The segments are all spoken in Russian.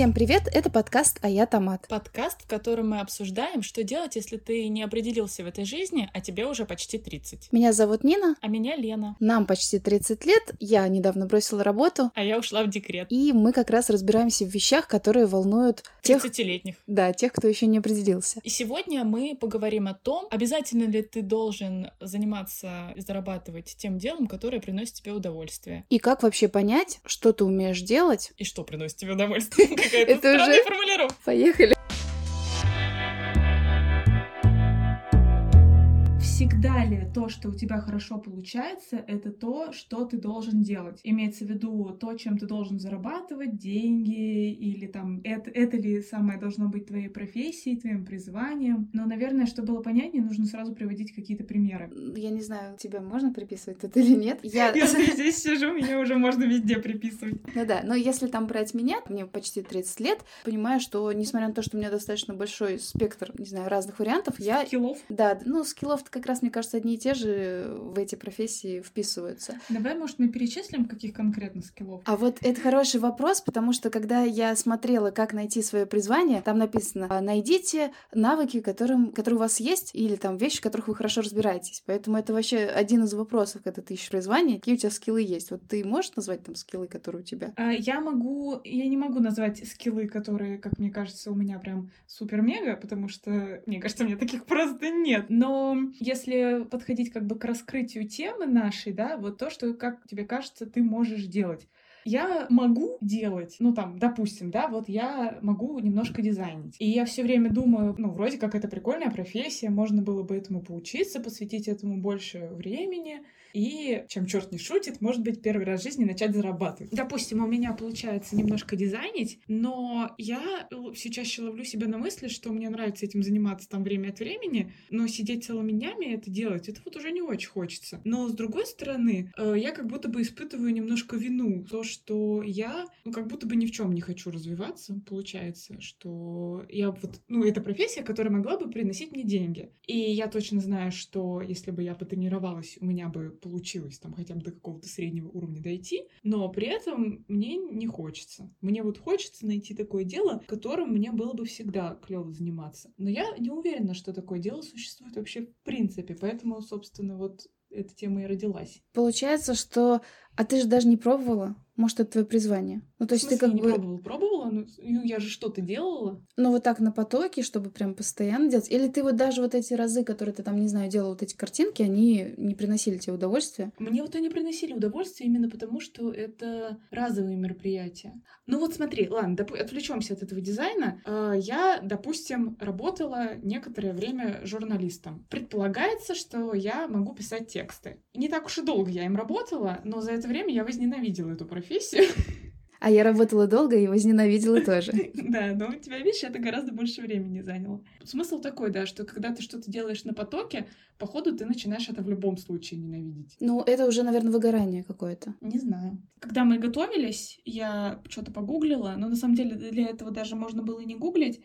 Всем привет, это подкаст «А я Томат». Подкаст, в котором мы обсуждаем, что делать, если ты не определился в этой жизни, а тебе уже почти 30. Меня зовут Нина. А меня Лена. Нам почти 30 лет, я недавно бросила работу. А я ушла в декрет. И мы как раз разбираемся в вещах, которые волнуют тех... 30-летних. Да, тех, кто еще не определился. И сегодня мы поговорим о том, обязательно ли ты должен заниматься и зарабатывать тем делом, которое приносит тебе удовольствие. И как вообще понять, что ты умеешь делать. И что приносит тебе удовольствие. Какая-то Это странная уже- формулировка. Поехали. Всегда ли то, что у тебя хорошо получается, это то, что ты должен делать? Имеется в виду то, чем ты должен зарабатывать деньги, или там это, это ли самое должно быть твоей профессией, твоим призванием? Но, наверное, чтобы было понятнее, нужно сразу приводить какие-то примеры. Я не знаю, тебя можно приписывать тут или нет. Я... Если я здесь сижу, меня уже можно везде приписывать. Ну да, но если там брать меня, мне почти 30 лет, понимаю, что несмотря на то, что у меня достаточно большой спектр, не знаю, разных вариантов, я Килов. Да, ну, скиллов-то как раз, мне кажется, одни и те же в эти профессии вписываются. Давай, может, мы перечислим, каких конкретно скиллов? А вот это хороший вопрос, потому что когда я смотрела, как найти свое призвание, там написано «А, «найдите навыки, которым, которые у вас есть, или там вещи, в которых вы хорошо разбираетесь». Поэтому это вообще один из вопросов, когда ты ищешь призвание, какие у тебя скиллы есть. Вот ты можешь назвать там скиллы, которые у тебя? А, Я могу, я не могу назвать скиллы, которые, как мне кажется, у меня прям супер-мега, потому что, мне кажется, у меня таких просто нет. Но если подходить как бы к раскрытию темы нашей, да, вот то, что, как тебе кажется, ты можешь делать. Я могу делать, ну там, допустим, да, вот я могу немножко дизайнить. И я все время думаю, ну, вроде как это прикольная профессия, можно было бы этому поучиться, посвятить этому больше времени. И, чем черт не шутит, может быть, первый раз в жизни начать зарабатывать. Допустим, у меня получается немножко дизайнить, но я все чаще ловлю себя на мысли, что мне нравится этим заниматься там время от времени, но сидеть целыми днями это делать, это вот уже не очень хочется. Но с другой стороны, э, я как будто бы испытываю немножко вину, то, что я, ну, как будто бы ни в чем не хочу развиваться, получается, что я вот, ну, это профессия, которая могла бы приносить мне деньги. И я точно знаю, что если бы я потренировалась, у меня бы получилось там хотя бы до какого-то среднего уровня дойти, но при этом мне не хочется. Мне вот хочется найти такое дело, которым мне было бы всегда клево заниматься. Но я не уверена, что такое дело существует вообще в принципе, поэтому, собственно, вот эта тема и родилась. Получается, что... А ты же даже не пробовала? Может, это твое призвание? Ну, то есть ты как не бы... пробовала? Пробовала? Ну, ну, я же что-то делала. Ну, вот так на потоке, чтобы прям постоянно делать? Или ты вот даже вот эти разы, которые ты там, не знаю, делал вот эти картинки, они не приносили тебе удовольствия? Мне вот они приносили удовольствие именно потому, что это разовые мероприятия. Ну вот смотри, ладно, доп- отвлечемся от этого дизайна. Э, Я, допустим, работала некоторое время журналистом. Предполагается, что я могу писать тексты. Не так уж и долго я им работала, но за это время я возненавидела эту профессию. А я работала долго и возненавидела тоже. Да, но у тебя, видишь, это гораздо больше времени заняло. Смысл такой, да, что когда ты что-то делаешь на потоке, походу ты начинаешь это в любом случае ненавидеть. Ну, это уже, наверное, выгорание какое-то. Не знаю. Когда мы готовились, я что-то погуглила, но на самом деле для этого даже можно было и не гуглить,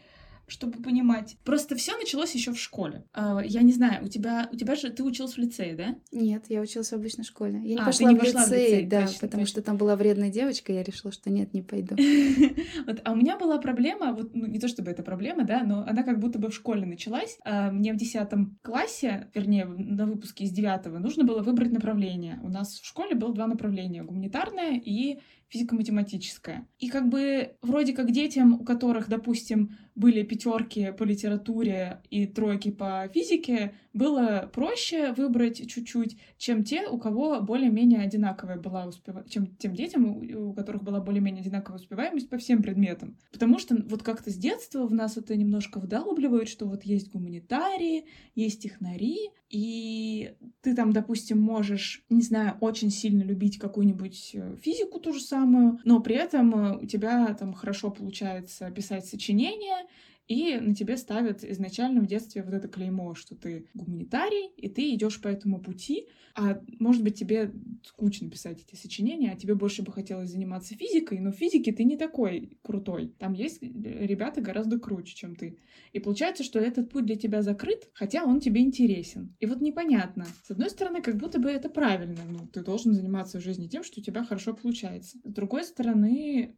чтобы понимать. Просто все началось еще в школе. А, Я не знаю, у тебя, у тебя же ты училась в лицее, да? Нет, я училась в обычной школе. Я не А, ты пошла не в пошла в лицей, лицей, да, точно, потому точно. что там была вредная девочка, и я решила, что нет, не пойду. Вот, а у меня была проблема, вот, ну, не то чтобы это проблема, да, но она как будто бы в школе началась. А, Мне в 10 классе, вернее, на выпуске из 9 нужно было выбрать направление. У нас в школе было два направления — гуманитарное и физико-математическое. И как бы вроде как детям, у которых, допустим, были пятерки по литературе и тройки по физике, было проще выбрать чуть-чуть, чем те, у кого более-менее одинаковая была успеваемость, чем тем детям, у у которых была более-менее одинаковая успеваемость по всем предметам. Потому что вот как-то с детства в нас это немножко вдалбливают, что вот есть гуманитарии, есть технари, и ты там, допустим, можешь, не знаю, очень сильно любить какую-нибудь э, физику ту же самую, но при этом э, у тебя там хорошо получается писать сочинения, и на тебе ставят изначально в детстве вот это клеймо, что ты гуманитарий, и ты идешь по этому пути, а может быть тебе скучно писать эти сочинения, а тебе больше бы хотелось заниматься физикой, но в физике ты не такой крутой. Там есть ребята гораздо круче, чем ты. И получается, что этот путь для тебя закрыт, хотя он тебе интересен. И вот непонятно. С одной стороны, как будто бы это правильно. Ну, ты должен заниматься в жизни тем, что у тебя хорошо получается. С другой стороны,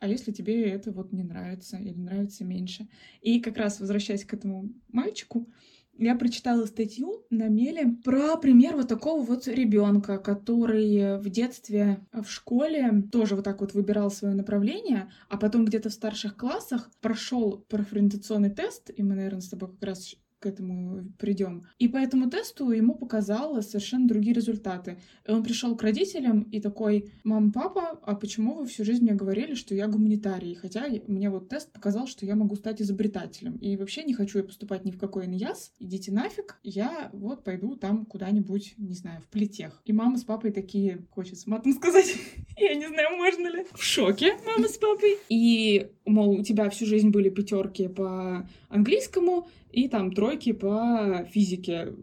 а если тебе это вот не нравится или нравится меньше? И как раз возвращаясь к этому мальчику, я прочитала статью на Меле про пример вот такого вот ребенка, который в детстве в школе тоже вот так вот выбирал свое направление, а потом где-то в старших классах прошел профориентационный тест, и мы, наверное, с тобой как раз к этому придем. И по этому тесту ему показало совершенно другие результаты. И он пришел к родителям и такой, мам, папа, а почему вы всю жизнь мне говорили, что я гуманитарий? Хотя мне вот тест показал, что я могу стать изобретателем. И вообще не хочу я поступать ни в какой НЯС. Идите нафиг. Я вот пойду там куда-нибудь, не знаю, в плетех. И мама с папой такие, хочется матом сказать, я не знаю, можно ли. В шоке мама с папой. И, мол, у тебя всю жизнь были пятерки по английскому, и там тройки по физике.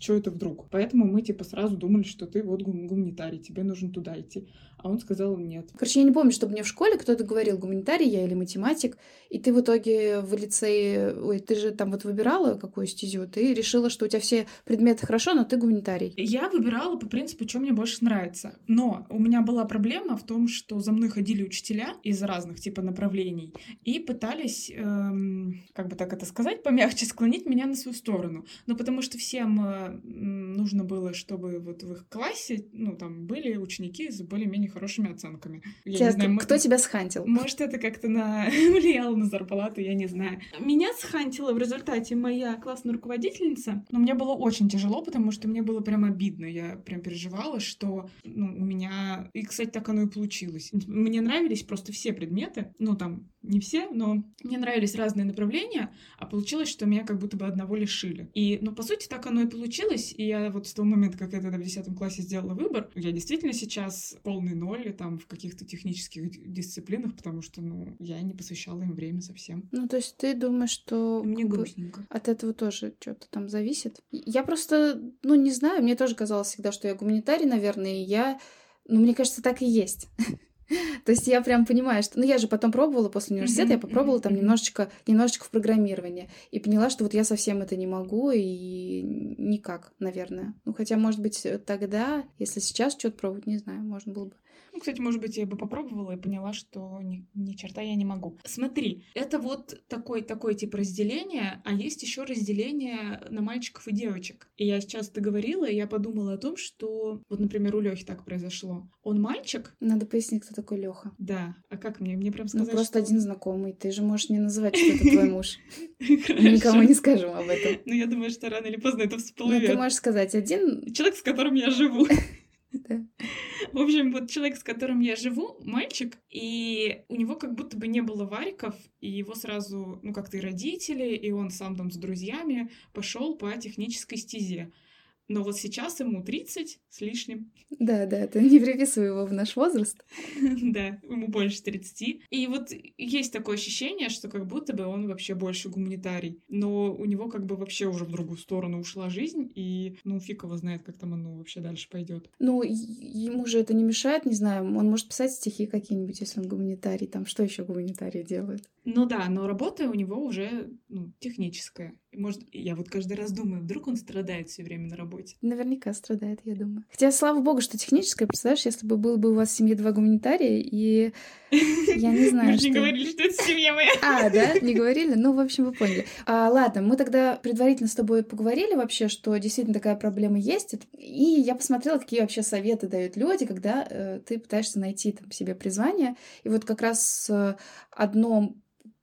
Что это вдруг? Поэтому мы типа сразу думали, что ты вот гуманитарий, тебе нужно туда идти. А он сказал нет. Короче, я не помню, чтобы мне в школе кто-то говорил, гуманитарий я или математик, и ты в итоге в лицее, ой, ты же там вот выбирала какую стезю, ты решила, что у тебя все предметы хорошо, но ты гуманитарий. Я выбирала по принципу, что мне больше нравится. Но у меня была проблема в том, что за мной ходили учителя из разных типа направлений и пытались, эм, как бы так это сказать, помягче склонить меня на свою сторону. Но потому что всем э, нужно было, чтобы вот в их классе, ну, там были ученики с более-менее хорошими оценками. Я Тебя, не знаю, кто тебя схантил? Может, это как-то на... влияло на зарплату, я не знаю. Меня схантила в результате моя классная руководительница, но мне было очень тяжело, потому что мне было прям обидно. Я прям переживала, что ну, у меня... И, кстати, так оно и получилось. Мне нравились просто все предметы, ну, там, не все, но мне нравились разные направления, а получилось, что меня как будто бы одного лишили. И, ну, по сути, так оно и получилось, и я вот с того момента, как я тогда в 10 классе сделала выбор, я действительно сейчас полный ноль там в каких-то технических дисциплинах, потому что, ну, я не посвящала им время совсем. Ну, то есть ты думаешь, что... Мне грустненько. От этого тоже что-то там зависит? Я просто, ну, не знаю, мне тоже казалось всегда, что я гуманитарий, наверное, и я... Ну, мне кажется, так и есть. То есть я прям понимаю, что... Ну, я же потом пробовала после университета, я попробовала там немножечко, немножечко в программировании. И поняла, что вот я совсем это не могу и никак, наверное. Ну, хотя, может быть, тогда, если сейчас что-то пробовать, не знаю, можно было бы. Ну, кстати, может быть, я бы попробовала и поняла, что ни, ни черта я не могу. Смотри, это вот такой, такой тип разделения, а есть еще разделение на мальчиков и девочек. И я сейчас это говорила, и я подумала о том, что вот, например, у Лехи так произошло. Он мальчик. Надо пояснить, кто такой Леха. Да. А как мне? Мне прям сказать, Ну, просто что... один знакомый. Ты же можешь не называть, что это твой муж. Никому не скажем об этом. Ну, я думаю, что рано или поздно это всплывет. Ну, ты можешь сказать один... Человек, с которым я живу. В общем, вот человек, с которым я живу, мальчик, и у него как будто бы не было вариков, и его сразу, ну, как-то и родители, и он сам там с друзьями пошел по технической стезе. Но вот сейчас ему 30 с лишним. Да, да, ты не приписывай его в наш возраст. Да, ему больше 30. И вот есть такое ощущение, что как будто бы он вообще больше гуманитарий. Но у него как бы вообще уже в другую сторону ушла жизнь, и ну фиг его знает, как там оно вообще дальше пойдет. Ну, ему же это не мешает, не знаю, он может писать стихи какие-нибудь, если он гуманитарий. Там что еще гуманитарии делают? Ну да, но работа у него уже ну, техническая. Может, я вот каждый раз думаю, вдруг он страдает все время на работе. Наверняка страдает, я думаю. Хотя, слава богу, что техническое, представляешь, если бы было бы у вас в семье два гуманитария, и я не знаю, Мы же не говорили, что это семья моя. А, да? Не говорили? Ну, в общем, вы поняли. А, ладно, мы тогда предварительно с тобой поговорили вообще, что действительно такая проблема есть. И я посмотрела, какие вообще советы дают люди, когда э, ты пытаешься найти там себе призвание. И вот как раз э, одно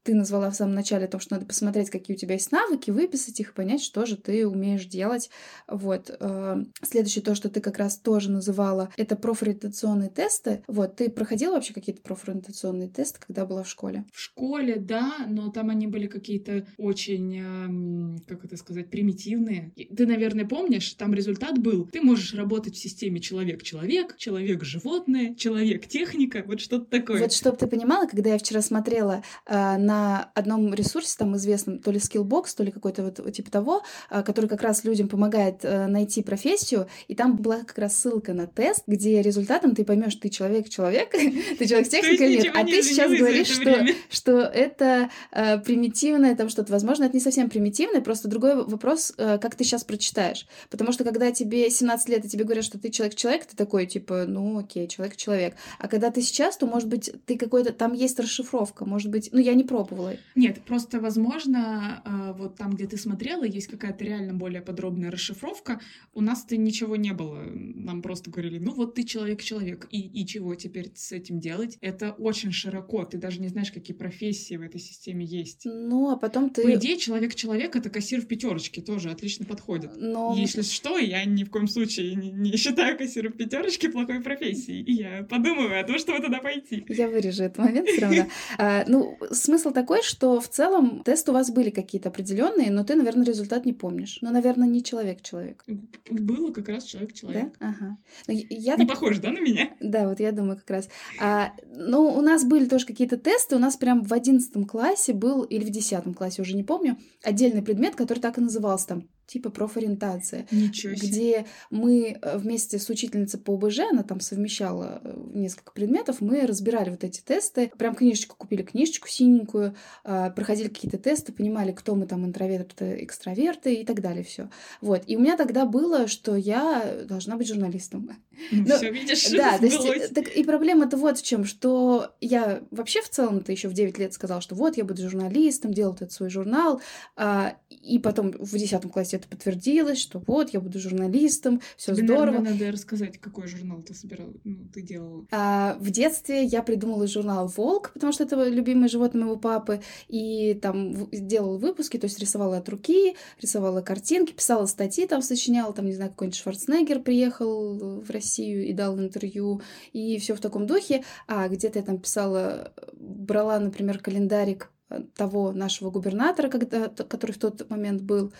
ты назвала в самом начале о том, что надо посмотреть, какие у тебя есть навыки, выписать их, понять, что же ты умеешь делать. Вот. Э, следующее то, что ты как раз тоже называла, это профориентационные тесты. Вот. Ты проходила вообще какие-то профориентационные тесты, когда была в школе? В школе, да, но там они были какие-то очень, эм, как это сказать, примитивные. Ты, наверное, помнишь, там результат был, ты можешь работать в системе человек-человек, человек-животное, человек-техника, вот что-то такое. Вот, чтобы ты понимала, когда я вчера смотрела э, на на одном ресурсе, там известном, то ли Skillbox, то ли какой-то вот типа того, а, который как раз людям помогает э, найти профессию, и там была как раз ссылка на тест, где результатом ты поймешь, ты человек-человек, ты человек с техникой нет, а ты сейчас говоришь, что, что это э, примитивное, там что-то, возможно, это не совсем примитивное, просто другой вопрос, э, как ты сейчас прочитаешь. Потому что когда тебе 17 лет, и тебе говорят, что ты человек-человек, ты такой, типа, ну окей, человек-человек. А когда ты сейчас, то, может быть, ты какой-то, там есть расшифровка, может быть, ну я не пробовала. Нет, просто, возможно, э, вот там, где ты смотрела, есть какая-то реально более подробная расшифровка. У нас-то ничего не было. Нам просто говорили, ну вот ты человек-человек, и, и чего теперь с этим делать? Это очень широко, ты даже не знаешь, какие профессии в этой системе есть. Ну, а потом ты... По идее, человек-человек — это кассир в пятерочке, тоже отлично подходит. Но... Если что, я ни в коем случае не, не считаю кассира в пятерочке плохой профессией. И я подумаю о том, чтобы туда пойти. Я вырежу этот момент все равно. А, ну, смысл такой, что в целом тесты у вас были какие-то определенные, но ты, наверное, результат не помнишь. Ну, наверное, не человек-человек. Было как раз человек-человек. Да? Ага. Ну, я не так... похож, да, на меня? Да, вот я думаю как раз. А, ну, у нас были тоже какие-то тесты. У нас прям в одиннадцатом классе был, или в десятом классе, уже не помню, отдельный предмет, который так и назывался там типа профориентация, Ничего себе. где мы э, вместе с учительницей по ОБЖ, она там совмещала э, несколько предметов, мы разбирали вот эти тесты, прям книжечку купили, книжечку синенькую, а, проходили какие-то тесты, понимали, кто мы там интроверты, экстраверты и так далее, все. Вот. И у меня тогда было, что я должна быть журналистом. Ну, Но, все видишь, да, то есть, так, и проблема-то вот в чем, что я вообще в целом-то еще в 9 лет сказала, что вот я буду журналистом, делал этот свой журнал, а, и потом в 10 классе это подтвердилось, что вот, я буду журналистом, все здорово. Наверное, надо рассказать, какой журнал ты собирал, ну, ты делала. А, в детстве я придумала журнал «Волк», потому что это любимое животное моего папы, и там делала выпуски, то есть рисовала от руки, рисовала картинки, писала статьи, там сочиняла, там, не знаю, какой-нибудь Шварценеггер приехал в Россию и дал интервью, и все в таком духе. А где-то я там писала, брала, например, календарик того нашего губернатора, когда, который в тот момент был,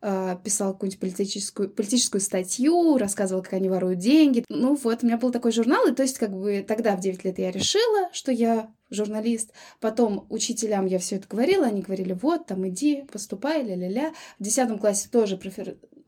а, писал какую-нибудь политическую, политическую статью, рассказывал, как они воруют деньги. Ну вот, у меня был такой журнал, и то есть как бы тогда в 9 лет я решила, что я журналист. Потом учителям я все это говорила, они говорили, вот, там иди, поступай, ля-ля-ля. В 10 классе тоже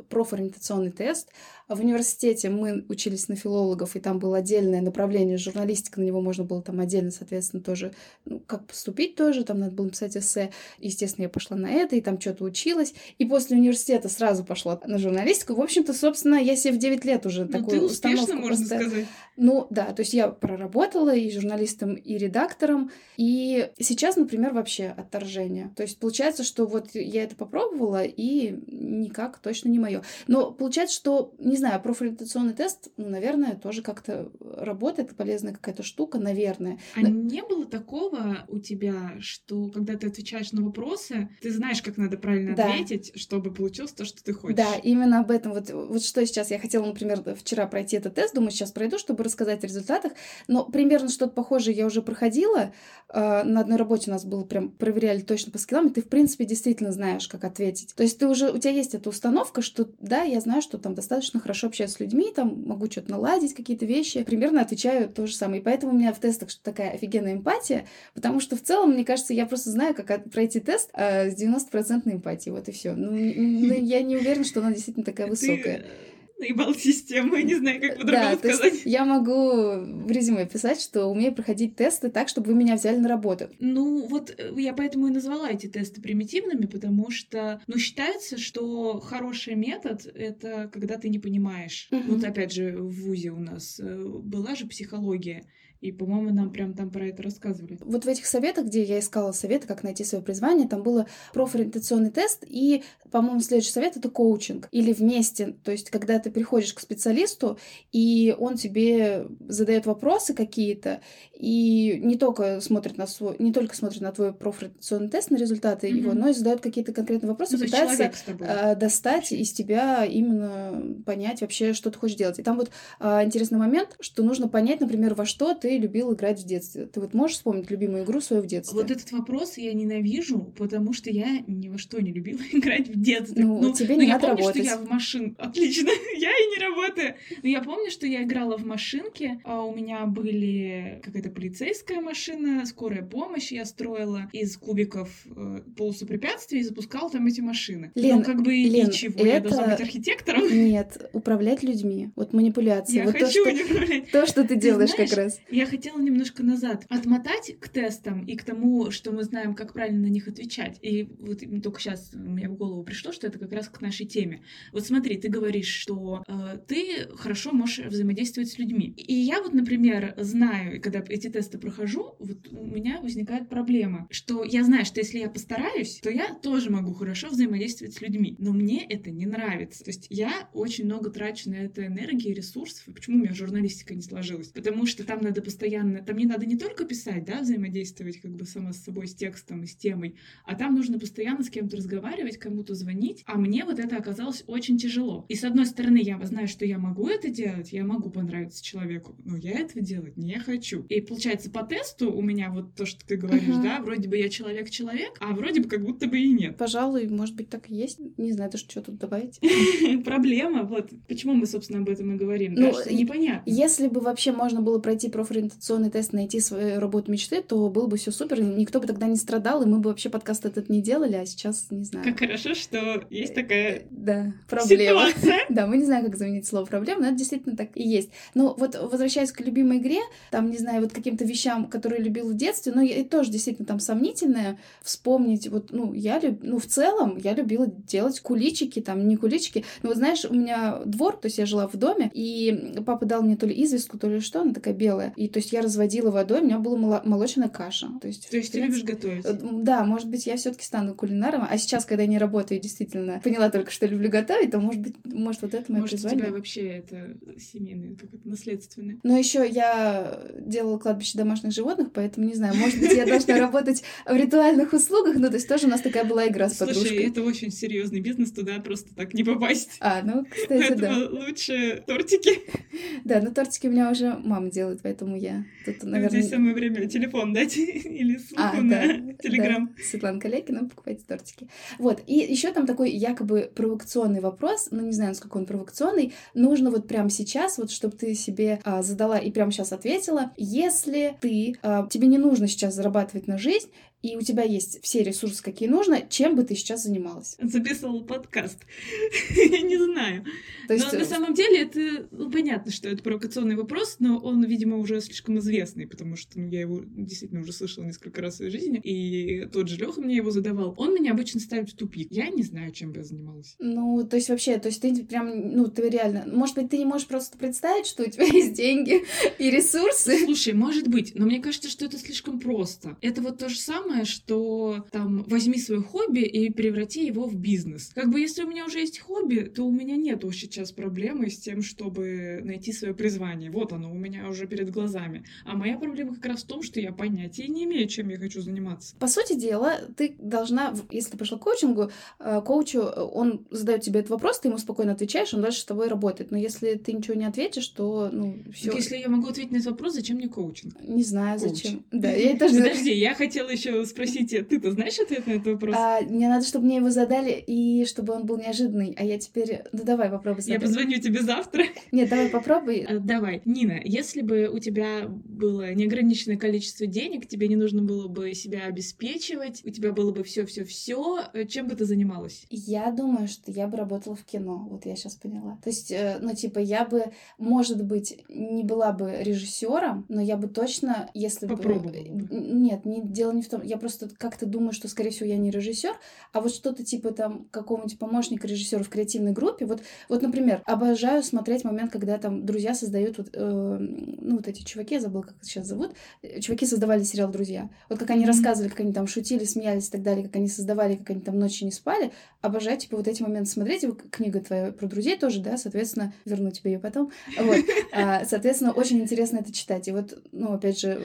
профориентационный тест. В университете мы учились на филологов, и там было отдельное направление журналистика, на него можно было там отдельно, соответственно, тоже, ну, как поступить тоже, там надо было написать эссе. Естественно, я пошла на это, и там что-то училась. И после университета сразу пошла на журналистику. В общем-то, собственно, я себе в 9 лет уже ну, такую ты установку можно поставила. сказать. Ну, да, то есть я проработала и журналистом, и редактором, и сейчас, например, вообще отторжение. То есть получается, что вот я это попробовала, и никак точно не мое. Но получается, что, не знаю, профориентационный тест, ну, наверное, тоже как-то работает, полезная какая-то штука, наверное. А Но... не было такого у тебя, что когда ты отвечаешь на вопросы, ты знаешь, как надо правильно да. ответить, чтобы получилось то, что ты хочешь? Да, именно об этом. Вот, вот что сейчас я хотела, например, вчера пройти этот тест, думаю, сейчас пройду, чтобы рассказать о результатах. Но примерно что-то похожее я уже проходила. Э, на одной работе у нас было прям проверяли точно по скиллам, и ты, в принципе, действительно знаешь, как ответить. То есть ты уже, у тебя есть эта установка, что да, я знаю, что там достаточно хорошо общаюсь с людьми, там могу что-то наладить, какие-то вещи. Примерно отвечаю то же самое. И поэтому у меня в тестах такая офигенная эмпатия, потому что в целом, мне кажется, я просто знаю, как пройти тест э, с 90% эмпатией. Вот и все. Ну, я не уверена, что она действительно такая высокая наебал систему, я не знаю, как по-другому да, сказать. Я могу в резюме писать, что умею проходить тесты так, чтобы вы меня взяли на работу. Ну, вот э, я поэтому и назвала эти тесты примитивными, потому что, ну, считается, что хороший метод — это когда ты не понимаешь. Угу. Вот опять же, в ВУЗе у нас э, была же психология, и, по-моему, нам прям там про это рассказывали. Вот в этих советах, где я искала советы, как найти свое призвание, там было профориентационный тест, и, по-моему, следующий совет — это коучинг. Или вместе, то есть когда ты приходишь к специалисту, и он тебе задает вопросы какие-то, и не только смотрит на свой, не только смотрит на твой профориентационный тест, на результаты mm-hmm. его, но и задает какие-то конкретные вопросы, ну, пытается э, достать из тебя именно понять вообще, что ты хочешь делать. И там вот э, интересный момент, что нужно понять, например, во что ты ты любил играть в детстве? Ты вот можешь вспомнить любимую игру свою в детстве? Вот этот вопрос я ненавижу, потому что я ни во что не любила играть в детстве. Ну, ну тебе не я надо помню, работать. что я в машин... Отлично, я и не работаю. Но я помню, что я играла в машинке, а у меня были какая-то полицейская машина, скорая помощь я строила из кубиков э, полосу препятствий и запускала там эти машины. Лен, ну, как бы Лен, ничего, я это- должна быть архитектором. Нет, управлять людьми. Вот манипуляции. Я вот то, хочу что, не управлять. то, что ты делаешь знаешь, как раз. Я хотела немножко назад отмотать к тестам и к тому, что мы знаем, как правильно на них отвечать. И вот только сейчас мне в голову пришло, что это как раз к нашей теме. Вот смотри, ты говоришь, что э, ты хорошо можешь взаимодействовать с людьми. И я вот, например, знаю, когда эти тесты прохожу, вот у меня возникает проблема, что я знаю, что если я постараюсь, то я тоже могу хорошо взаимодействовать с людьми. Но мне это не нравится. То есть я очень много трачу на это энергии, ресурсов. И почему у меня журналистика не сложилась? Потому что там надо постоянно... Там не надо не только писать, да, взаимодействовать как бы сама с собой, с текстом и с темой, а там нужно постоянно с кем-то разговаривать, кому-то звонить. А мне вот это оказалось очень тяжело. И с одной стороны, я знаю, что я могу это делать, я могу понравиться человеку, но я этого делать не хочу. И получается, по тесту у меня вот то, что ты говоришь, Мгм. да, вроде бы я человек-человек, а вроде бы как будто бы и нет. Пожалуй, может быть, так и есть. Не знаю, даже что тут добавить. Проблема, вот почему мы, собственно, об этом и говорим, Ну, да, что и- непонятно. Если бы вообще можно было пройти профориентационный тест, найти свою работу мечты, то было бы все супер, никто бы тогда не страдал, и мы бы вообще подкаст этот не делали, а сейчас не знаю. Как хорошо, что есть такая Да, проблема. ситуация. Да, мы не знаем, как заменить слово проблема, но это действительно так и есть. Ну, вот возвращаясь к любимой игре, там, не знаю, вот каким-то вещам, которые любил в детстве, но и тоже действительно там сомнительное, вспомнить, вот, ну, я люб... ну, в целом, я любила делать куличики, там, не куличики, но вот знаешь, у меня двор, то есть я жила в доме, и папа дал мне то ли известку, то ли что, она такая белая, и то есть я разводила водой, у меня была моло- молочная каша. То есть, То есть в ты принципе, любишь готовить? Э, Да, может быть, я все-таки стану кулинаром. А сейчас, когда я не работаю, действительно поняла только, что люблю готовить, то может быть, может, вот это мое Может, у призвание. тебя вообще это семейное, как это наследственное? Но еще я делала кладбище домашних животных, поэтому не знаю, может быть, я должна работать в ритуальных услугах. Ну, то есть тоже у нас такая была игра с Слушай, подружкой. это очень серьезный бизнес, туда просто так не попасть. А, ну, кстати, да. Лучше тортики. Да, но тортики у меня уже мама делает, поэтому я тут, наверное... Здесь самое время телефон дать или ссылку А, на да, Телеграм. да, Светлана Калякина, покупайте тортики. Вот, и еще там такой якобы провокационный вопрос, ну не знаю, насколько он провокационный, нужно вот прямо сейчас, вот чтобы ты себе а, задала и прямо сейчас ответила, если ты, а, тебе не нужно сейчас зарабатывать на жизнь, и у тебя есть все ресурсы, какие нужно, чем бы ты сейчас занималась? Записывал подкаст. Я не знаю. То есть, но на э, самом деле это ну, понятно, что это провокационный вопрос, но он, видимо, уже слишком известный, потому что ну, я его действительно уже слышала несколько раз в своей жизни, и тот же Леха мне его задавал. Он меня обычно ставит в тупик. Я не знаю, чем бы я занималась. Ну, то есть вообще, то есть ты прям, ну, ты реально, может быть, ты не можешь просто представить, что у тебя есть деньги и ресурсы. Слушай, может быть, но мне кажется, что это слишком просто. Это вот то же самое, что там возьми свое хобби и преврати его в бизнес. Как бы если у меня уже есть хобби, то у меня нет сейчас проблемы с тем, чтобы найти свое призвание. Вот оно у меня уже перед глазами. А моя проблема как раз в том, что я понятия не имею, чем я хочу заниматься. По сути дела, ты должна, если ты пошла к коучингу, э, коучу, э, он задает тебе этот вопрос, ты ему спокойно отвечаешь, он дальше с тобой работает. Но если ты ничего не ответишь, то, ну, все. Если я могу ответить на этот вопрос, зачем мне коучинг? Не знаю, Коуч. зачем. Да, я тоже... Подожди, я хотела еще спросить, э, ты-то знаешь ответ на этот вопрос? А, мне надо, чтобы мне его задали, и чтобы он был неожиданный. А я теперь... Ну, давай попробуй Я задать. позвоню тебе завтра. Нет, давай попробуй. А, Давай, Нина, если бы у тебя было неограниченное количество денег, тебе не нужно было бы себя обеспечивать, у тебя было бы все-все-все, чем бы ты занималась? Я думаю, что я бы работала в кино. Вот я сейчас поняла. То есть, э, ну, типа, я бы, может быть, не была бы режиссером, но я бы точно, если Попробовала бы... бы. Н- Нет, не, дело не в том. Я просто как-то думаю, что, скорее всего, я не режиссер, а вот что-то типа там какого-нибудь помощника режиссера в креативной группе. Вот, вот, например, обожаю смотреть момент, когда там друзья создают вот, э, ну, вот эти чуваки, я забыла, как их сейчас зовут. Э, Чуваки создавали сериал «Друзья». Вот как они Мгм. рассказывали, как они там шутили, смеялись и так далее, как они создавали, как они там ночью не спали. Обожаю, типа, вот эти моменты смотреть. Книга твоя про друзей тоже, да, соответственно, верну тебе ее потом. Вот. А, Соответственно, очень интересно это читать. И вот, ну, опять же,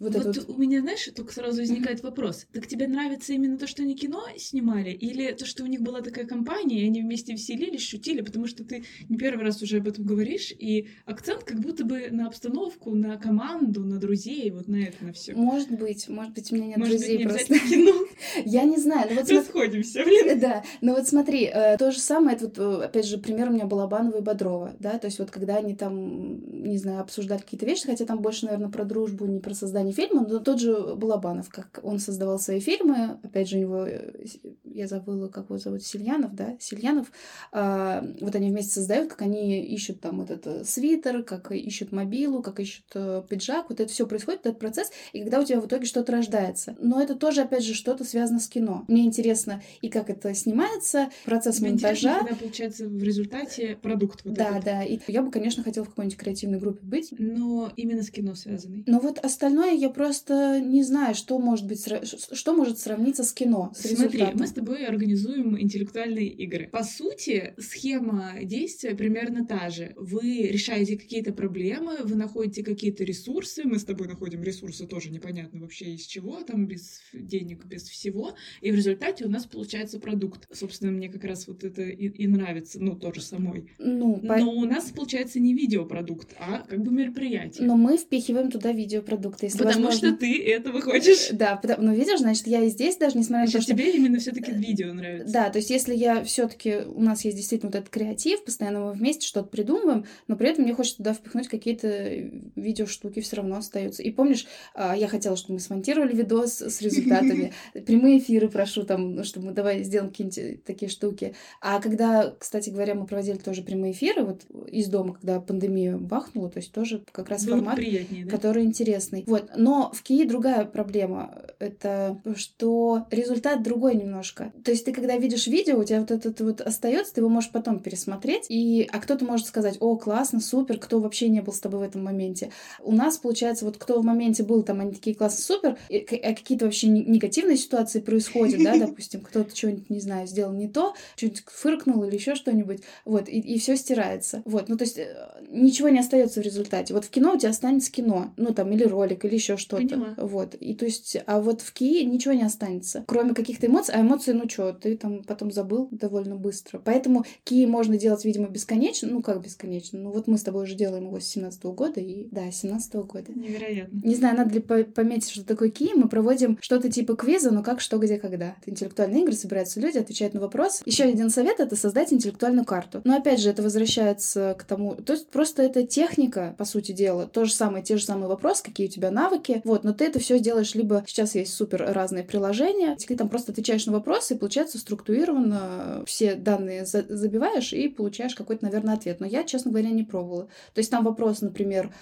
вот Вот, это вот... у меня, знаешь, только сразу возникает возникает вопрос, так тебе нравится именно то, что они кино снимали, или то, что у них была такая компания, и они вместе веселились, шутили, потому что ты не первый раз уже об этом говоришь, и акцент как будто бы на обстановку, на команду, на друзей, вот на это, на все. Может быть, может быть, у меня нет Может друзей быть, не просто. кино. Я не знаю, ну вот Расходимся, блин. Да, но вот смотри, э, то же самое, это вот, э, опять же, пример у меня Балабанова и Бодрова, да, то есть вот когда они там, не знаю, обсуждали какие-то вещи, хотя там больше, наверное, про дружбу, не про создание фильма, но тот же Балабанов, как он создавал свои фильмы, опять же, у него, э, я забыла, как его зовут, Сильянов, да, Сильянов, а, вот они вместе создают, как они ищут там этот свитер, как ищут мобилу, как ищут э, пиджак, вот это все происходит, этот процесс, и когда у тебя в итоге что-то рождается. Но это тоже, опять же, что-то связано с кино. Мне интересно и как это снимается, процесс Тебе монтажа. когда получается в результате продукт вот Да, этот. да. И я бы, конечно, хотела в какой-нибудь креативной группе быть. Но именно с кино связанный. Но вот остальное я просто не знаю, что может быть, что может сравниться с кино, с Смотри, результатом. мы с тобой организуем интеллектуальные игры. По сути, схема действия примерно та же. Вы решаете какие-то проблемы, вы находите какие-то ресурсы, мы с тобой находим ресурсы тоже непонятно вообще из чего, там без денег, без всего, и в результате у нас получается продукт. Собственно, мне как раз вот это и, и нравится, ну, тоже самой. Ну, по- Но у нас получается не видеопродукт, а как бы мероприятие. Но мы впихиваем туда видеопродукты, если Потому возможно. что ты этого хочешь. Да, потому... ну видишь, значит, я и здесь, даже несмотря на то, Значит, что... тебе именно все-таки видео нравится. Да, то есть если я все-таки у нас есть действительно вот этот креатив, постоянно мы вместе что-то придумываем, но при этом мне хочется туда впихнуть какие-то видеоштуки, все равно остаются. И помнишь, а, я хотела, чтобы мы смонтировали видос с результатами, прямые эфиры прошу там, чтобы мы давай сделаем какие-нибудь такие штуки. А когда, кстати говоря, мы проводили тоже прямые эфиры вот из дома, когда пандемия бахнула, то есть тоже как раз Было бы формат приятнее, да? который интересный. Вот. Но в Кии другая проблема. Это что результат другой немножко. То есть ты, когда видишь видео, у тебя вот этот вот остается, ты его можешь потом пересмотреть, и... а кто-то может сказать, о, классно, супер, кто вообще не был с тобой в этом моменте. У нас, получается, вот кто в моменте был, там они такие классно, супер, и а какие-то вообще не- негативные ситуации происходят, да, допустим, кто-то что-нибудь, не знаю, сделал не то, что-нибудь фыркнул или еще что-нибудь, вот, и, и все стирается. Вот, ну то есть э, ничего не остается в результате. Вот в кино у тебя останется кино, ну там или ролик, или еще что-то. Вот. И то есть, а вот в Кии ничего не останется, кроме каких-то эмоций. А эмоции, ну что, ты там потом забыл довольно быстро. Поэтому Кии можно делать, видимо, бесконечно. Ну как бесконечно? Ну вот мы с тобой уже делаем его с 17 года и да, с 17 года. Невероятно. Не знаю, надо ли по- пометить, что такое Кии. Мы проводим что-то типа квиза, но как, что, где, когда. Это интеллектуальные игры, собираются люди, отвечают на вопрос. Еще один совет — это создать интеллектуальную карту. Но опять же, это возвращается к тому... То есть просто это техника, по сути дела. То же самое, те же самые вопросы, какие у тебя навыки. Вот, но ты это все делаешь либо... Сейчас есть супер разные приложения. Ты там просто отвечаешь на вопросы, и получается структурированно все данные за- забиваешь и получаешь какой-то, наверное, ответ. Но я, честно говоря, не пробовала. То есть там вопрос, например,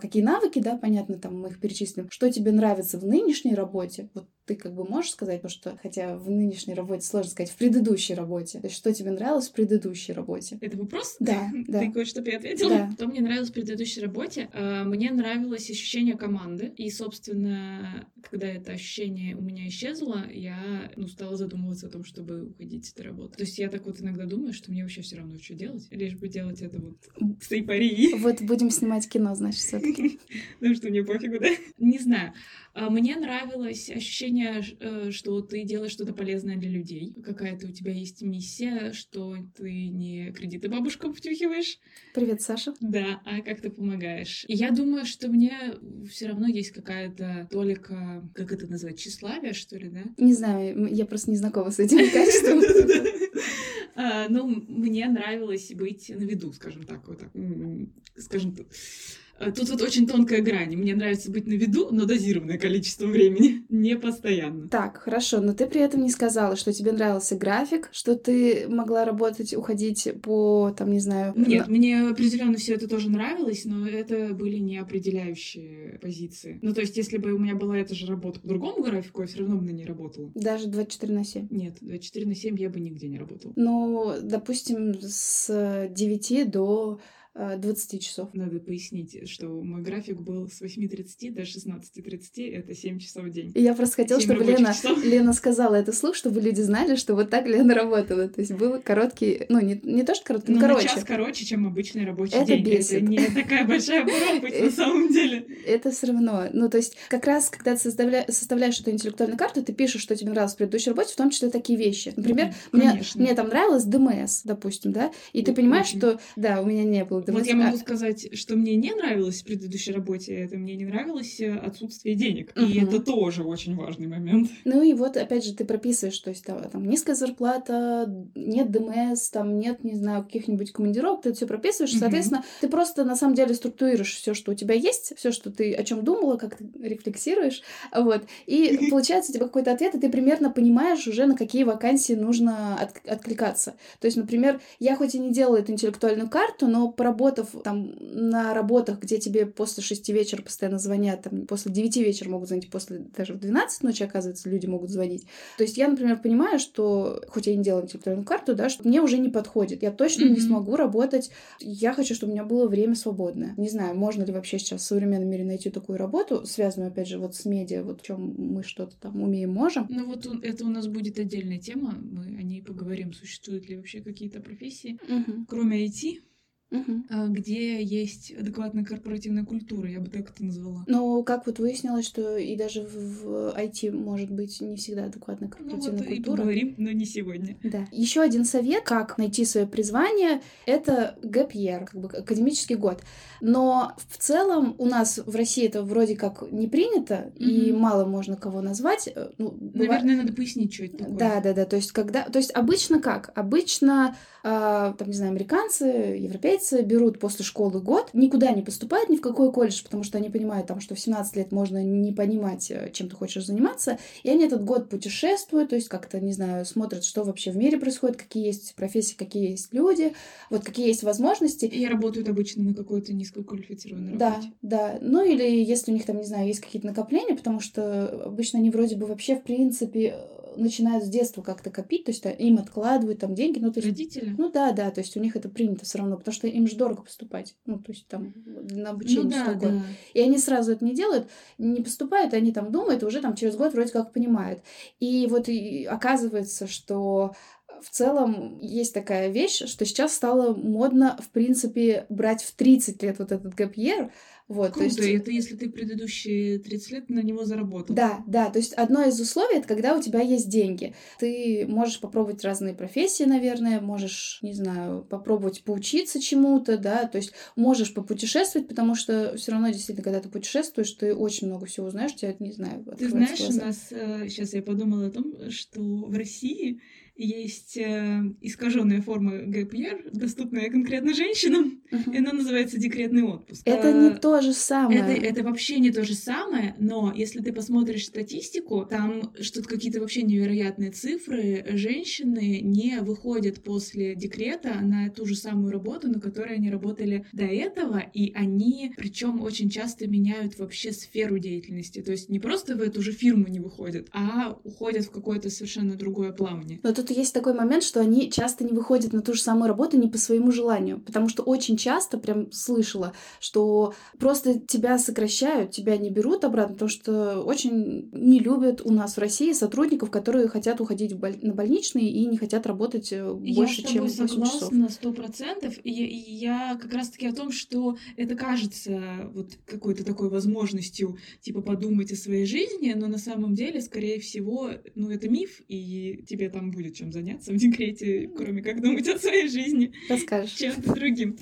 какие навыки, да, понятно, там мы их перечислим. Что тебе нравится в нынешней работе? Вот ты как бы можешь сказать, потому что, хотя в нынешней работе сложно сказать, в предыдущей работе. То есть, что тебе нравилось в предыдущей работе? Это вопрос? Да, да. Ты хочешь, чтобы я ответила? Да. Что мне нравилось в предыдущей работе? А, Мне нравилось ощущение команды. И, собственно, когда это ощущение у меня исчезло, я ну, стала задумываться о том, чтобы уходить с этой работы. То есть я так вот иногда думаю, что мне вообще все равно, что делать. Лишь бы делать это вот с эйфорией. Вот будем снимать кино, значит, все таки Ну что, мне пофигу, да? Не знаю. А, Мне нравилось ощущение, э, что ты делаешь что-то полезное для людей. Какая-то у тебя есть миссия, что ты не кредиты бабушкам втюхиваешь, Привет, Саша. да, а как ты помогаешь. И я думаю, что мне все равно есть какая-то толика, как это назвать, тщеславия, что ли, да? Не знаю, я просто не знакома с этими качествами. А, Ну, мне нравилось быть на виду, скажем так, вот так, скажем так. А, Тут вот очень тонкая грань. Мне нравится быть на виду, но дозированное количество времени, не постоянно. Так, хорошо, но ты при этом не сказала, что тебе нравился график, что ты могла работать, уходить по, там, не знаю... Нет, мне определенно все это тоже нравилось, но это были не определяющие позиции. Ну, то есть, если бы у меня была эта же работа по другому графику, я все равно бы на ней работала. Даже 24 на 7. Нет, 24 на 7 я бы нигде не работала. Ну, допустим, с 9 до 20 часов. Надо пояснить, что мой график был с 8.30 до 16.30, это 7 часов в день. И я просто хотела, чтобы Лена, Лена сказала это слух, чтобы люди знали, что вот так Лена работала. То есть был короткий, ну не, не то, что короткий, но, но короче. час короче, чем обычный рабочий это день. Бесит. Это не такая большая пропасть на самом деле. Это все равно. Ну, то есть как раз, когда ты составля... составляешь эту интеллектуальную карту, ты пишешь, что тебе нравилось в предыдущей работе, в том числе такие вещи. Например, мне, мне там нравилось ДМС, допустим, да, и ты понимаешь, что, да, у меня не было ДМС. Вот я могу сказать, что мне не нравилось в предыдущей работе, это мне не нравилось э, отсутствие денег. И это тоже очень важный момент. Ну и вот, опять же, ты прописываешь, то есть там, низкая зарплата, нет ДМС, там нет, не знаю, каких-нибудь командировок, ты все прописываешь, mm-hmm. соответственно, ты просто на самом деле структурируешь все, что у тебя есть, все, что ты о чем думала, как ты рефлексируешь, вот, и получается у тебя какой-то ответ, и ты примерно понимаешь уже, на какие вакансии нужно от- откликаться. То есть, например, я хоть и не делала эту интеллектуальную карту, но поработав там на работах, где тебе после шести вечера постоянно звонят, там, после девяти вечера могут звонить, после даже в 12 ночи, оказывается, люди могут звонить. То есть я, например, понимаю, что, хоть я не делала интеллектуальную карту, да, что мне уже не подходит. Я точно mm-hmm. не смогу работать. Я хочу, чтобы у меня было время свободное. Не знаю, можно ли вообще сейчас в современном мире найти такую работу, связанную, опять же, вот с медиа, вот в чем мы что-то там умеем, можем. Ну вот это у нас будет отдельная тема, мы о ней поговорим. Существуют ли вообще какие-то профессии, mm-hmm. кроме IT, угу. где есть адекватная корпоративная культура, я бы так это назвала. Но как вот выяснилось, что и даже в IT может быть не всегда адекватная корпоративная ну, вот культура. И поговорим, но не сегодня. Да. Еще один совет, как найти свое призвание, это gap year, как бы академический год. Но в целом у нас в России это вроде как не принято, угу. и мало можно кого назвать. Э, ну, Наверное, надо пояснить, что это такое. Да, да, да. То есть, когда. То есть обычно как? Обычно, э, там, не знаю, американцы, европейцы европейцы берут после школы год, никуда не поступают ни в какой колледж, потому что они понимают, там, что в 17 лет можно не понимать, э, чем ты хочешь заниматься, и они этот год путешествуют, то есть как-то, не знаю, смотрят, что вообще в мире происходит, какие есть профессии, какие есть люди, вот какие есть возможности. И работают обычно на какой-то низкоквалифицированной работе. Да, да. Ну или если у них там, не знаю, есть какие-то накопления, потому что обычно они вроде бы вообще, в принципе, начинают с детства как-то копить, то есть им откладывают там деньги. Ну, то есть, Родители? Ну да, да, то есть у них это принято все равно, потому что им же дорого поступать. Ну, то есть там на обучение ну, да, столько. Да. И они сразу это не делают, не поступают, они там думают, и уже там через год вроде как понимают. И вот и оказывается, что в целом есть такая вещь, что сейчас стало модно, в принципе, брать в 30 лет вот этот гэпьер, вот, Круто, то есть... это если ты предыдущие 30 лет на него заработал. Да, да, то есть одно из условий, это когда у тебя есть деньги. Ты можешь попробовать разные профессии, наверное, можешь, не знаю, попробовать поучиться чему-то, да, то есть можешь попутешествовать, потому что все равно действительно, когда ты путешествуешь, ты очень много всего узнаешь, тебя, не знаю, Ты знаешь, глаза. у нас, сейчас э, я подумала о том, что в России есть э, искаженная форма ГПР, доступная конкретно женщинам, uh-huh. и она называется декретный отпуск. Это не а, то же самое. Это, это вообще не то же самое, но если ты посмотришь статистику, там что-то какие-то вообще невероятные цифры. Женщины не выходят после декрета на ту же самую работу, на которой они работали до этого, и они, причем очень часто меняют вообще сферу деятельности. То есть не просто в эту же фирму не выходят, а уходят в какое-то совершенно другое плавание. Но тут есть такой момент, что они часто не выходят на ту же самую работу не по своему желанию, потому что очень часто прям слышала, что просто тебя сокращают, тебя не берут обратно, потому что очень не любят у нас в России сотрудников, которые хотят уходить в боль... на больничные и не хотят работать э, больше, я чем 8 часов. Я на сто процентов. И я как раз-таки о том, что это кажется вот какой-то такой возможностью, типа, подумать о своей жизни, но на самом деле, скорее всего, ну, это миф, и тебе там будет чем заняться в декрете, кроме как думать о своей жизни. Расскажешь. Чем-то другим.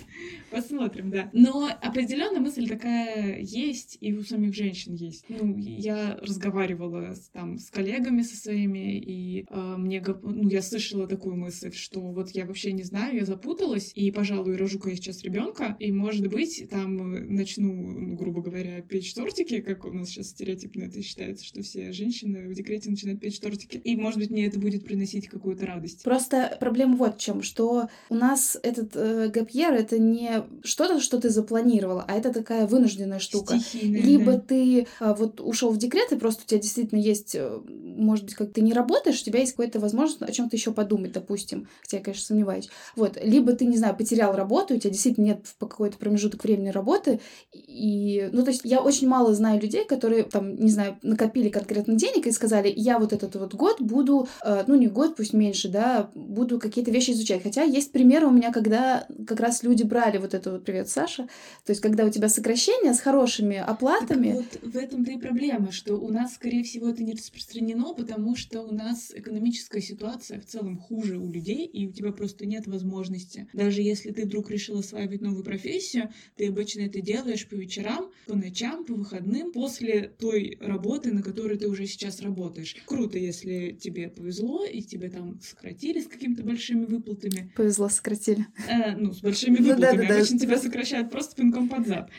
Посмотрим, да. Но определенно мысль такая есть, и у самих женщин есть. Ну, я разговаривала с, там с коллегами со своими, и э, мне, ну, я слышала такую мысль, что вот я вообще не знаю, я запуталась, и, пожалуй, рожу-ка я сейчас ребенка, и, может быть, там начну, ну, грубо говоря, печь тортики, как у нас сейчас стереотипно это считается, что все женщины в декрете начинают печь тортики. И, может быть, мне это будет приносить какую какую-то радость. Просто проблема вот в чем, что у нас этот э, гапьер это не что-то, что ты запланировала, а это такая вынужденная штука. Стихийная, Либо да. ты а, вот ушел в декрет, и просто у тебя действительно есть, э, может быть, как ты не работаешь, у тебя есть какая-то возможность о чем-то еще подумать, допустим. Хотя я, конечно, сомневаюсь. Вот. Либо ты, не знаю, потерял работу, у тебя действительно нет по какой-то промежуток времени работы. И, ну, то есть я очень мало знаю людей, которые, там, не знаю, накопили конкретно денег и сказали, я вот этот вот год буду, э, ну, не год, пусть меньше, да, буду какие-то вещи изучать. Хотя есть примеры у меня, когда как раз люди брали вот это вот, привет, Саша, то есть когда у тебя сокращение с хорошими Так оплатами, вот в этом-то и проблема, что у нас, скорее всего, это не распространено, потому что у нас экономическая ситуация в целом хуже у людей, и у тебя просто нет возможности. Даже если ты вдруг решил осваивать новую профессию, ты обычно это делаешь по вечерам, по ночам, по выходным, после той работы, на которой ты уже сейчас работаешь. Круто, если тебе повезло, и тебе там сократили с какими-то большими выплатами. повезло, сократили. Э, ну, с большими Ну да, выплатами. да, да. Обычно тебя сокращают просто пинком под зад.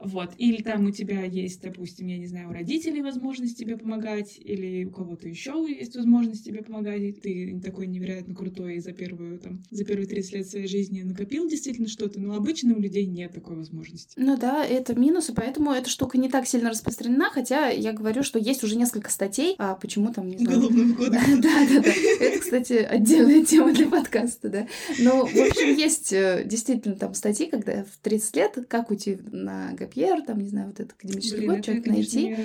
Вот. Или там у тебя есть, допустим, я не знаю, у родителей возможность тебе помогать, или у кого-то еще есть возможность тебе помогать, и ты такой невероятно крутой и за первую, там, за первые 30 лет своей жизни накопил действительно что-то, но обычно у людей нет такой возможности. Ну да, это минус, и поэтому эта штука не так сильно распространена, хотя я говорю, что есть уже несколько статей, а почему там, не знаю... Уголовного Да, кодекса. да, да. Это, кстати, отдельная тема для подкаста, да. Но, в общем, есть э, действительно там статьи, когда в 30 лет, как уйти на ГПР, там, не знаю, вот этот академический Блин, год, что-то найти.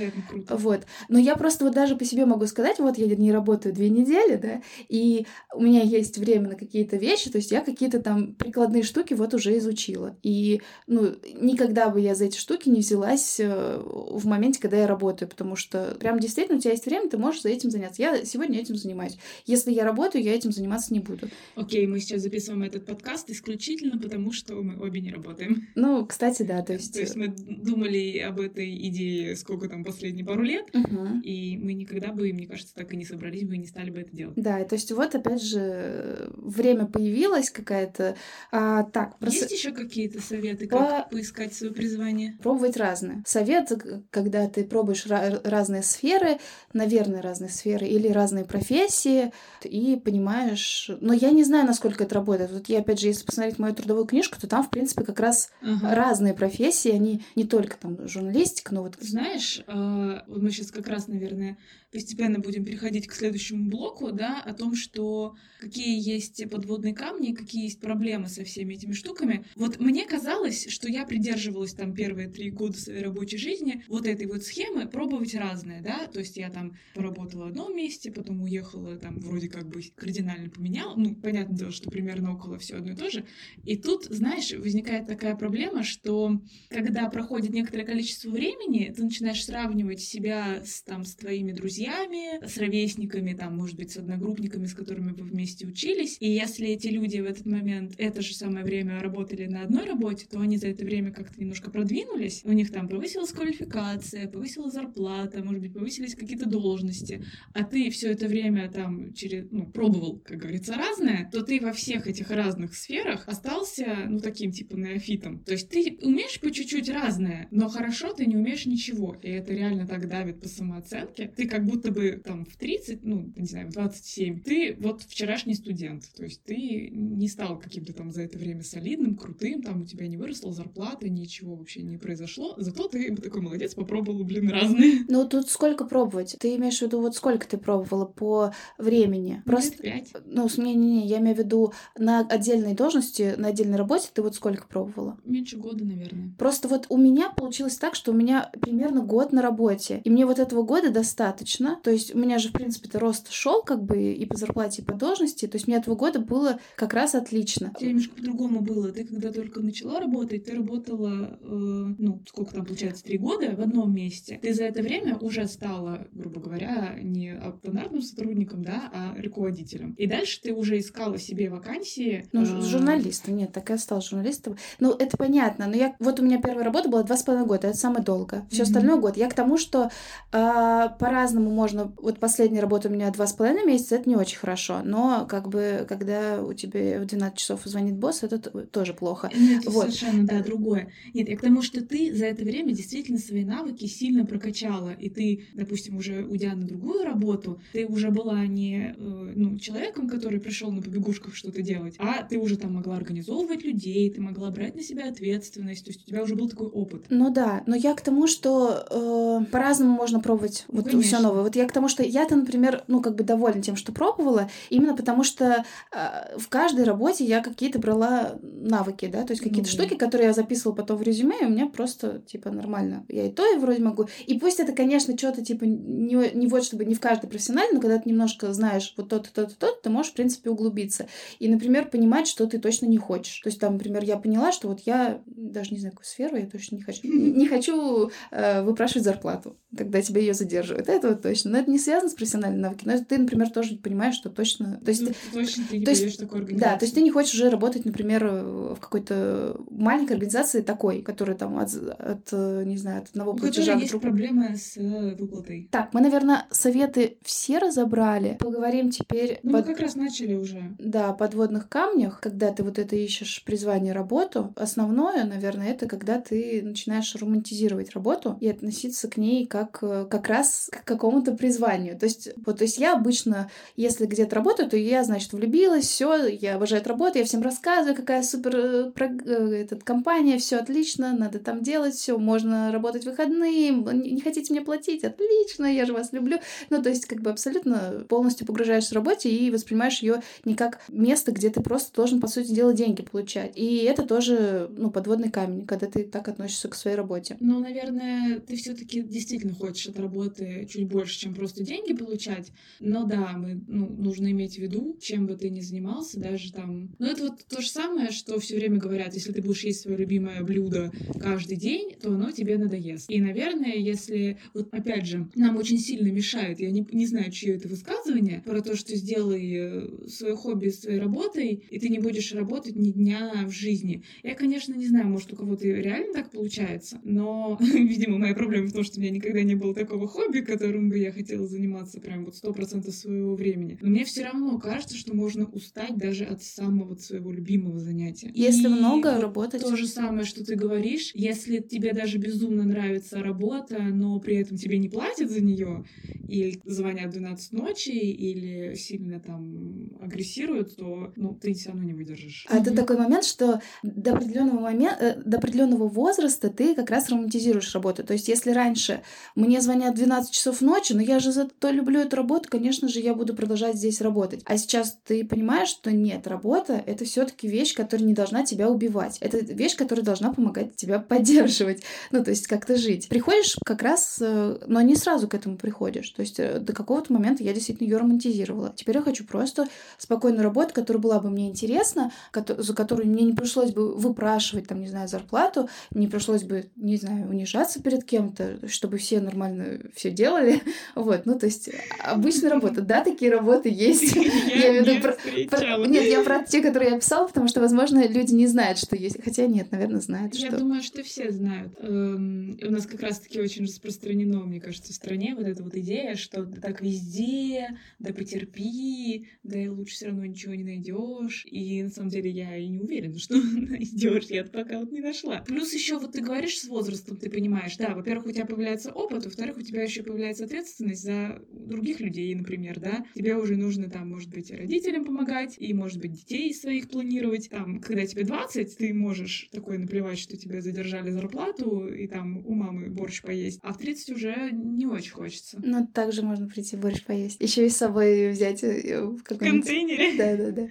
Вот. Но я просто вот даже по себе могу сказать, вот я не работаю две недели, да, и у меня есть время на какие-то вещи, то есть я какие-то там прикладные штуки вот уже изучила. И, ну, никогда бы я за эти штуки не взялась э, в моменте, когда я работаю, потому что прям действительно у тебя есть время, ты можешь за этим заняться. Я сегодня этим занимаюсь. Если я работаю, я этим заниматься не буду. Окей, мы сейчас записываем этот подкаст исключительно потому, что мы обе не работаем. Ну, кстати, да, то есть... То есть мы думали об этой идее сколько там последние пару лет, Мгм. и мы никогда бы, мне кажется, так и не собрались бы и не стали бы это делать. Да, то есть вот опять же время появилось какая-то. А, так, про с- Есть еще какие-то советы, По- как поискать свое призвание? пробовать разное. Совет, когда ты пробуешь разные сферы, наверное, разные сферы или разные профессии, и понимаешь... Но я не знаю, насколько это работает. Вот я, опять же, если посмотреть мою трудовую книжку, то там, в принципе, как раз Ага. разные профессии, они не только там журналистика, но вот... Знаешь, э, вот мы сейчас как раз, наверное, постепенно будем переходить к следующему блоку, да, о том, что какие есть подводные камни, какие есть проблемы со всеми этими штуками. Вот мне казалось, что я придерживалась там первые три года своей рабочей жизни вот этой вот схемы пробовать разное, да, то есть я там поработала в одном месте, потом уехала там вроде как бы кардинально поменяла, ну, понятное дело, что примерно около все одно и то же, и тут, знаешь, возникает такая проблема, что когда проходит некоторое количество времени, ты начинаешь сравнивать себя с, там, с твоими друзьями, с ровесниками, там, может быть, с одногруппниками, с которыми вы вместе учились. И если эти люди в этот момент, это же самое время работали на одной работе, то они за это время как-то немножко продвинулись. У них там повысилась квалификация, повысилась зарплата, может быть, повысились какие-то должности. А ты все это время там через, ну, пробовал, как говорится, разное, то ты во всех этих разных сферах остался, ну, таким типа неофитом. То есть ты умеешь по чуть-чуть разное, но хорошо ты не умеешь ничего. И это реально так давит по самооценке. Ты как будто бы там в 30, ну, не знаю, в 27, ты вот вчерашний студент. То есть ты не стал каким-то там за это время солидным, крутым, там у тебя не выросла зарплата, ничего вообще не произошло. Зато ты такой молодец, попробовал, блин, разные. Ну, тут сколько пробовать? Ты имеешь в виду, вот сколько ты пробовала по времени? Просто пять. Ну, не-не-не, я имею в виду на отдельной должности, на отдельной работе ты вот сколько пробовала? Меньше года, наверное. Просто вот у меня получилось так, что у меня примерно год на работе. И мне вот этого года достаточно. То есть у меня же, в принципе-то, рост шел как бы и по зарплате, и по должности. То есть мне этого года было как раз отлично. У тебя немножко по-другому было. Ты когда только начала работать, ты работала, э, ну, сколько там получается, три года в одном месте. Ты за это время уже стала, грубо говоря, не стандартным сотрудником, да, а руководителем. И дальше ты уже искала себе вакансии. Ну, э, журналистом, нет, так и осталась журналистом. Ну, это понятно, но я... Вот у меня первая работа работа была два с половиной года, это самое долго. Все Мгм. остальное год. Я к тому, что а, по-разному можно. Вот последняя работа у меня два с половиной месяца, это не очень хорошо. Но как бы, когда у тебя в 12 часов звонит босс, это тоже плохо. Нет, Вот. совершенно, да, другое. Нет, я к тому, что ты за это время действительно свои навыки сильно прокачала, и ты, допустим, уже уйдя на другую работу, ты уже была не э, ну, человеком, который пришел на побегушках что-то делать, а ты уже там могла организовывать людей, ты могла брать на себя ответственность, то есть у тебя уже был такой опыт. Ну да, но я к тому, что э, по-разному можно пробовать Ну, вот все новое. Вот я к тому, что я-то, например, ну как бы довольна тем, что пробовала, именно потому что э, в каждой работе я какие-то брала навыки, да, то есть какие-то Ну штуки, которые я записывала потом в резюме, и у меня просто типа нормально. Я и то и вроде могу. И пусть это, конечно, что-то типа не, не вот чтобы не в каждой профессиональной, но когда ты немножко знаешь вот то-то, то-то, то-то, ты можешь, в принципе, углубиться. И, например, понимать, что ты точно не хочешь. То есть, там, например, я поняла, что вот я даже не знаю, какую сферу, я точно не хочу. Не хочу э, выпрашивать зарплату, когда тебя ее задерживают. Это вот точно. Но это не связано с профессиональными навыками. Но ты, например, тоже понимаешь, что точно... То есть, Ну, ты- точно ты не то есть- организацию. да, то есть ты не хочешь уже работать, например, в какой-то маленькой организации такой, которая там от, от, не знаю, от одного У платежа до есть проблемы с э, выплатой. Так, мы, наверное, советы все разобрали. Поговорим теперь Ну, мы под- как раз начали уже. Да, подводных камнях, когда ты вот это ищешь призвание работу, основное, наверное, это когда ты начинаешь романтизировать работу и относиться к ней как э, как раз к какому-то призванию. То есть, вот, то есть я обычно, если где-то работаю, то я, значит, влюбилась, все, я обожаю эту работу, я всем рассказываю, какая супер э, э, этот, компания, все отлично, надо там делать, все, можно работать в выходные, не не хотите мне платить, отлично, я же вас люблю. Ну, то есть, как бы абсолютно полностью погружаешься в работе и воспринимаешь ее не как место, где ты просто должен, по сути дела, деньги получать. И это тоже, ну, подводный камень, когда ты так относишься к своей работе. Ну, наверное, ты все-таки действительно хочешь от работы чуть больше, чем просто деньги получать. Но да, мы, ну, нужно иметь в виду, чем бы ты ни занимался, даже там. Ну, это вот то же самое, что все время говорят, если ты будешь есть свое любимое блюдо каждый день, то оно тебе надоест. И, наверное, если, вот опять же, нам очень сильно мешает, я не, не знаю, чье это высказывание, про то, что сделай свое хобби своей работой, и ты не будешь работать ни дня в жизни. Я, конечно, не знаю, может, у кого-то реально так получается, но, видимо, моя проблема в том, что у меня никогда не было такого хобби, которым бы я хотела заниматься прям вот сто процентов своего времени. Но мне все равно кажется, что можно устать даже от самого своего любимого занятия. Если И много вот работать... то же самое, что ты говоришь, если тебе даже безумно нравится работа, но при этом тебе не платят за нее, или звонят в 12 ночи, или сильно там агрессируют, то ну, ты все равно не выдержишь. А это такой момент, что до определенного момента, до определенного возраста ты как раз романтизируешь работу. То есть, если раньше мне звонят в 12 часов ночи, но я же зато люблю эту работу, конечно же, я буду продолжать здесь работать. А сейчас ты понимаешь, что нет, работа — это все таки вещь, которая не должна тебя убивать. Это вещь, которая должна помогать тебя поддерживать. Ну, то есть как-то жить. Приходишь как раз, э, но не сразу к этому приходишь. То есть э, до какого-то момента я действительно ее романтизировала. Теперь я хочу просто спокойную работу, которая была бы мне интересна, за которую мне не пришлось бы выпрашивать, там, не знаю, зарплату, не пришлось бы, не знаю, унижаться перед кем-то, чтобы все нормально все делали. Вот, ну, то есть обычная работа. Да, такие работы есть. Я имею в виду про- Нет, я про те, которые я писала, потому что, возможно, люди не знают, что есть. Хотя нет, наверное, знают, Я что... думаю, что все знают. Эм, У нас как раз-таки очень распространено, мне кажется, в стране вот эта вот идея, что так везде, да потерпи, да и лучше все равно ничего не найдешь. И на самом деле я и не уверена, что найдешь. Я пока вот не нашла. Плюс еще вот ты говоришь с возрастом, ты понимаешь, да, во-первых, у тебя появляется опыт, во-вторых, у тебя еще появляется ответственность за других людей, например, да. Тебе уже нужно там, может быть, и родителям помогать, и, может быть, детей своих планировать. Там, когда тебе 20, ты можешь такое наплевать, что тебе задержали зарплату, и там у мамы борщ поесть. А в 30 уже не очень хочется. Ну, также можно прийти борщ поесть. Еще и с собой взять э, в В какой-нибудь... контейнере. Да, да, да.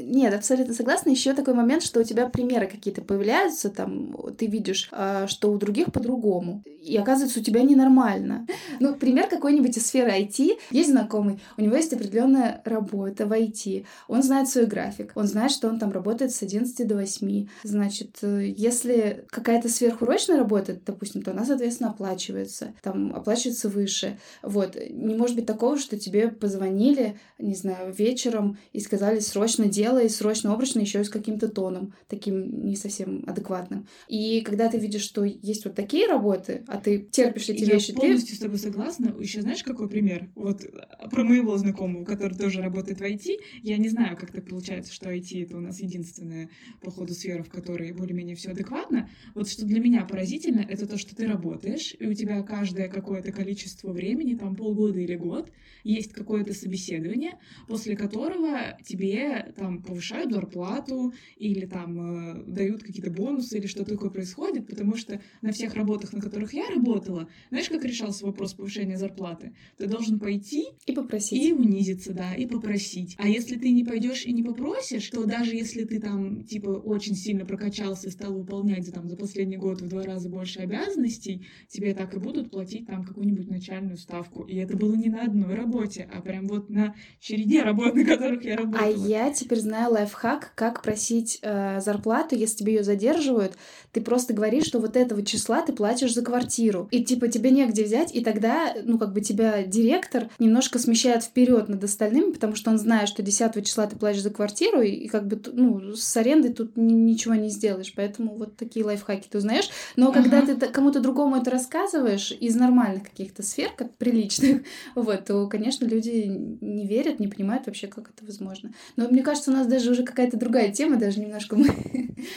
Нет, абсолютно согласна. Еще такой момент, что у тебя примеры какие-то появляются, там ты видишь, а, что у других по-другому. И оказывается, у тебя ненормально. Ну, пример какой-нибудь из сферы IT. Есть знакомый, у него есть определенная работа в IT. Он знает свой график. Он знает, что он там работает с 11 до 8. Значит, э, если какая-то сверхурочная работа, допустим, то она, соответственно, оплачивается. Там оплачивается выше. Вот. Не может быть такого, что тебе позвонили, не знаю, вечером и сказали срочно делай, срочно обрачно, еще и с каким-то тоном, таким не совсем адекватным. И И когда ты видишь, что есть вот такие работы, а ты терпишь эти Я вещи, полностью ты... с тобой согласна. Еще знаешь, какой пример? Вот а, про моего знакомого, который тоже работает в IT. Я не знаю, как так получается, что IT — это у нас единственная, по ходу, сфера, в которой более-менее все адекватно. Вот что для меня поразительно, это то, что ты работаешь, и у тебя каждое какое-то количество времени, там полгода или год, есть какое-то собеседование, после которого тебе там повышают зарплату или там э, дают какие-то бонусы или что такое происходит, потому что на всех работах, на которых я работала, знаешь, как решался вопрос повышения зарплаты? Ты должен пойти И попросить. и унизиться, да, и попросить. А если ты не пойдешь и не попросишь, то даже если ты там, типа, очень сильно прокачался и стал выполнять за, там, за последний год в два раза больше обязанностей, тебе так и будут платить там какую-нибудь начальную ставку. И это было не на одной работе, а прям вот на череде работ, на которых я А работала. я теперь знаю лайфхак, как просить э, зарплату, если тебе ее задерживают. Ты просто говоришь, что вот этого числа ты платишь за квартиру. И типа тебе негде взять, и тогда, ну, как бы тебя директор немножко смещает вперед над остальными, потому что он знает, что 10 числа ты платишь за квартиру, и, и как бы, ну, с арендой тут ни- ничего не сделаешь. Поэтому вот такие лайфхаки ты узнаешь. Но когда ты кому-то другому это рассказываешь из нормальных каких-то сфер, как приличных, вот, то, конечно, люди не верят, не понимают вообще, как это возможно. Но мне кажется, у нас даже уже какая-то другая тема, даже немножко мы...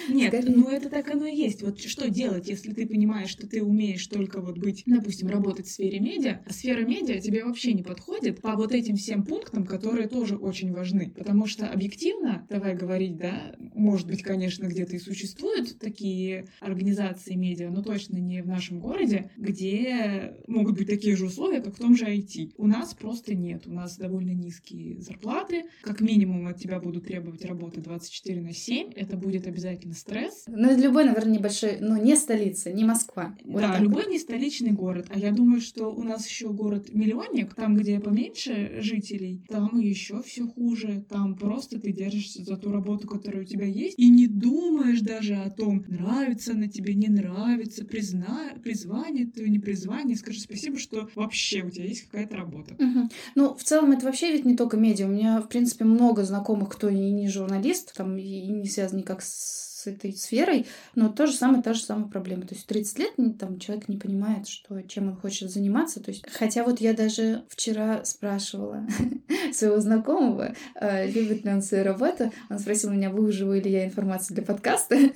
Нет, ну это так оно и есть. Вот что делать, если ты понимаешь, что ты умеешь только вот быть, допустим, работать в сфере медиа, а сфера медиа тебе вообще не подходит по вот этим всем пунктам, которые тоже очень важны. Потому что объективно, давай говорить, да, может быть, конечно, где-то и существуют такие организации медиа, но точно не в нашем городе, где могут быть такие же условия, как в том же IT. У нас просто нет. У нас довольно низкие зарплаты. Как минимум от тебя будут требовать работы 24 на 7. Это будет обязательно стресс. Ну, это любой, наверное, небольшой, ну, не столица, не Москва. Вот да, так любой не столичный город. А я думаю, что у нас еще город-миллионник, там, где поменьше жителей, там еще все хуже. Там просто ты держишься за ту работу, которая у тебя есть, и не думаешь даже о том, нравится она тебе, не нравится, призна... призвание твое, не призвание. Скажи спасибо, что вообще у тебя есть какая-то работа. Мгм. Ну, в целом, это вообще ведь не только медиа. У меня, в принципе, много знакомых, кто и не журналист, там, и не связан никак с этой сферой, но то же самое, та же самая проблема. То есть в 30 лет м, там человек не понимает, что, чем он хочет заниматься. То есть, хотя вот я даже вчера спрашивала своего знакомого, э, любит ли он свою работу. Он спросил меня, выуживаю ли я информацию для подкаста.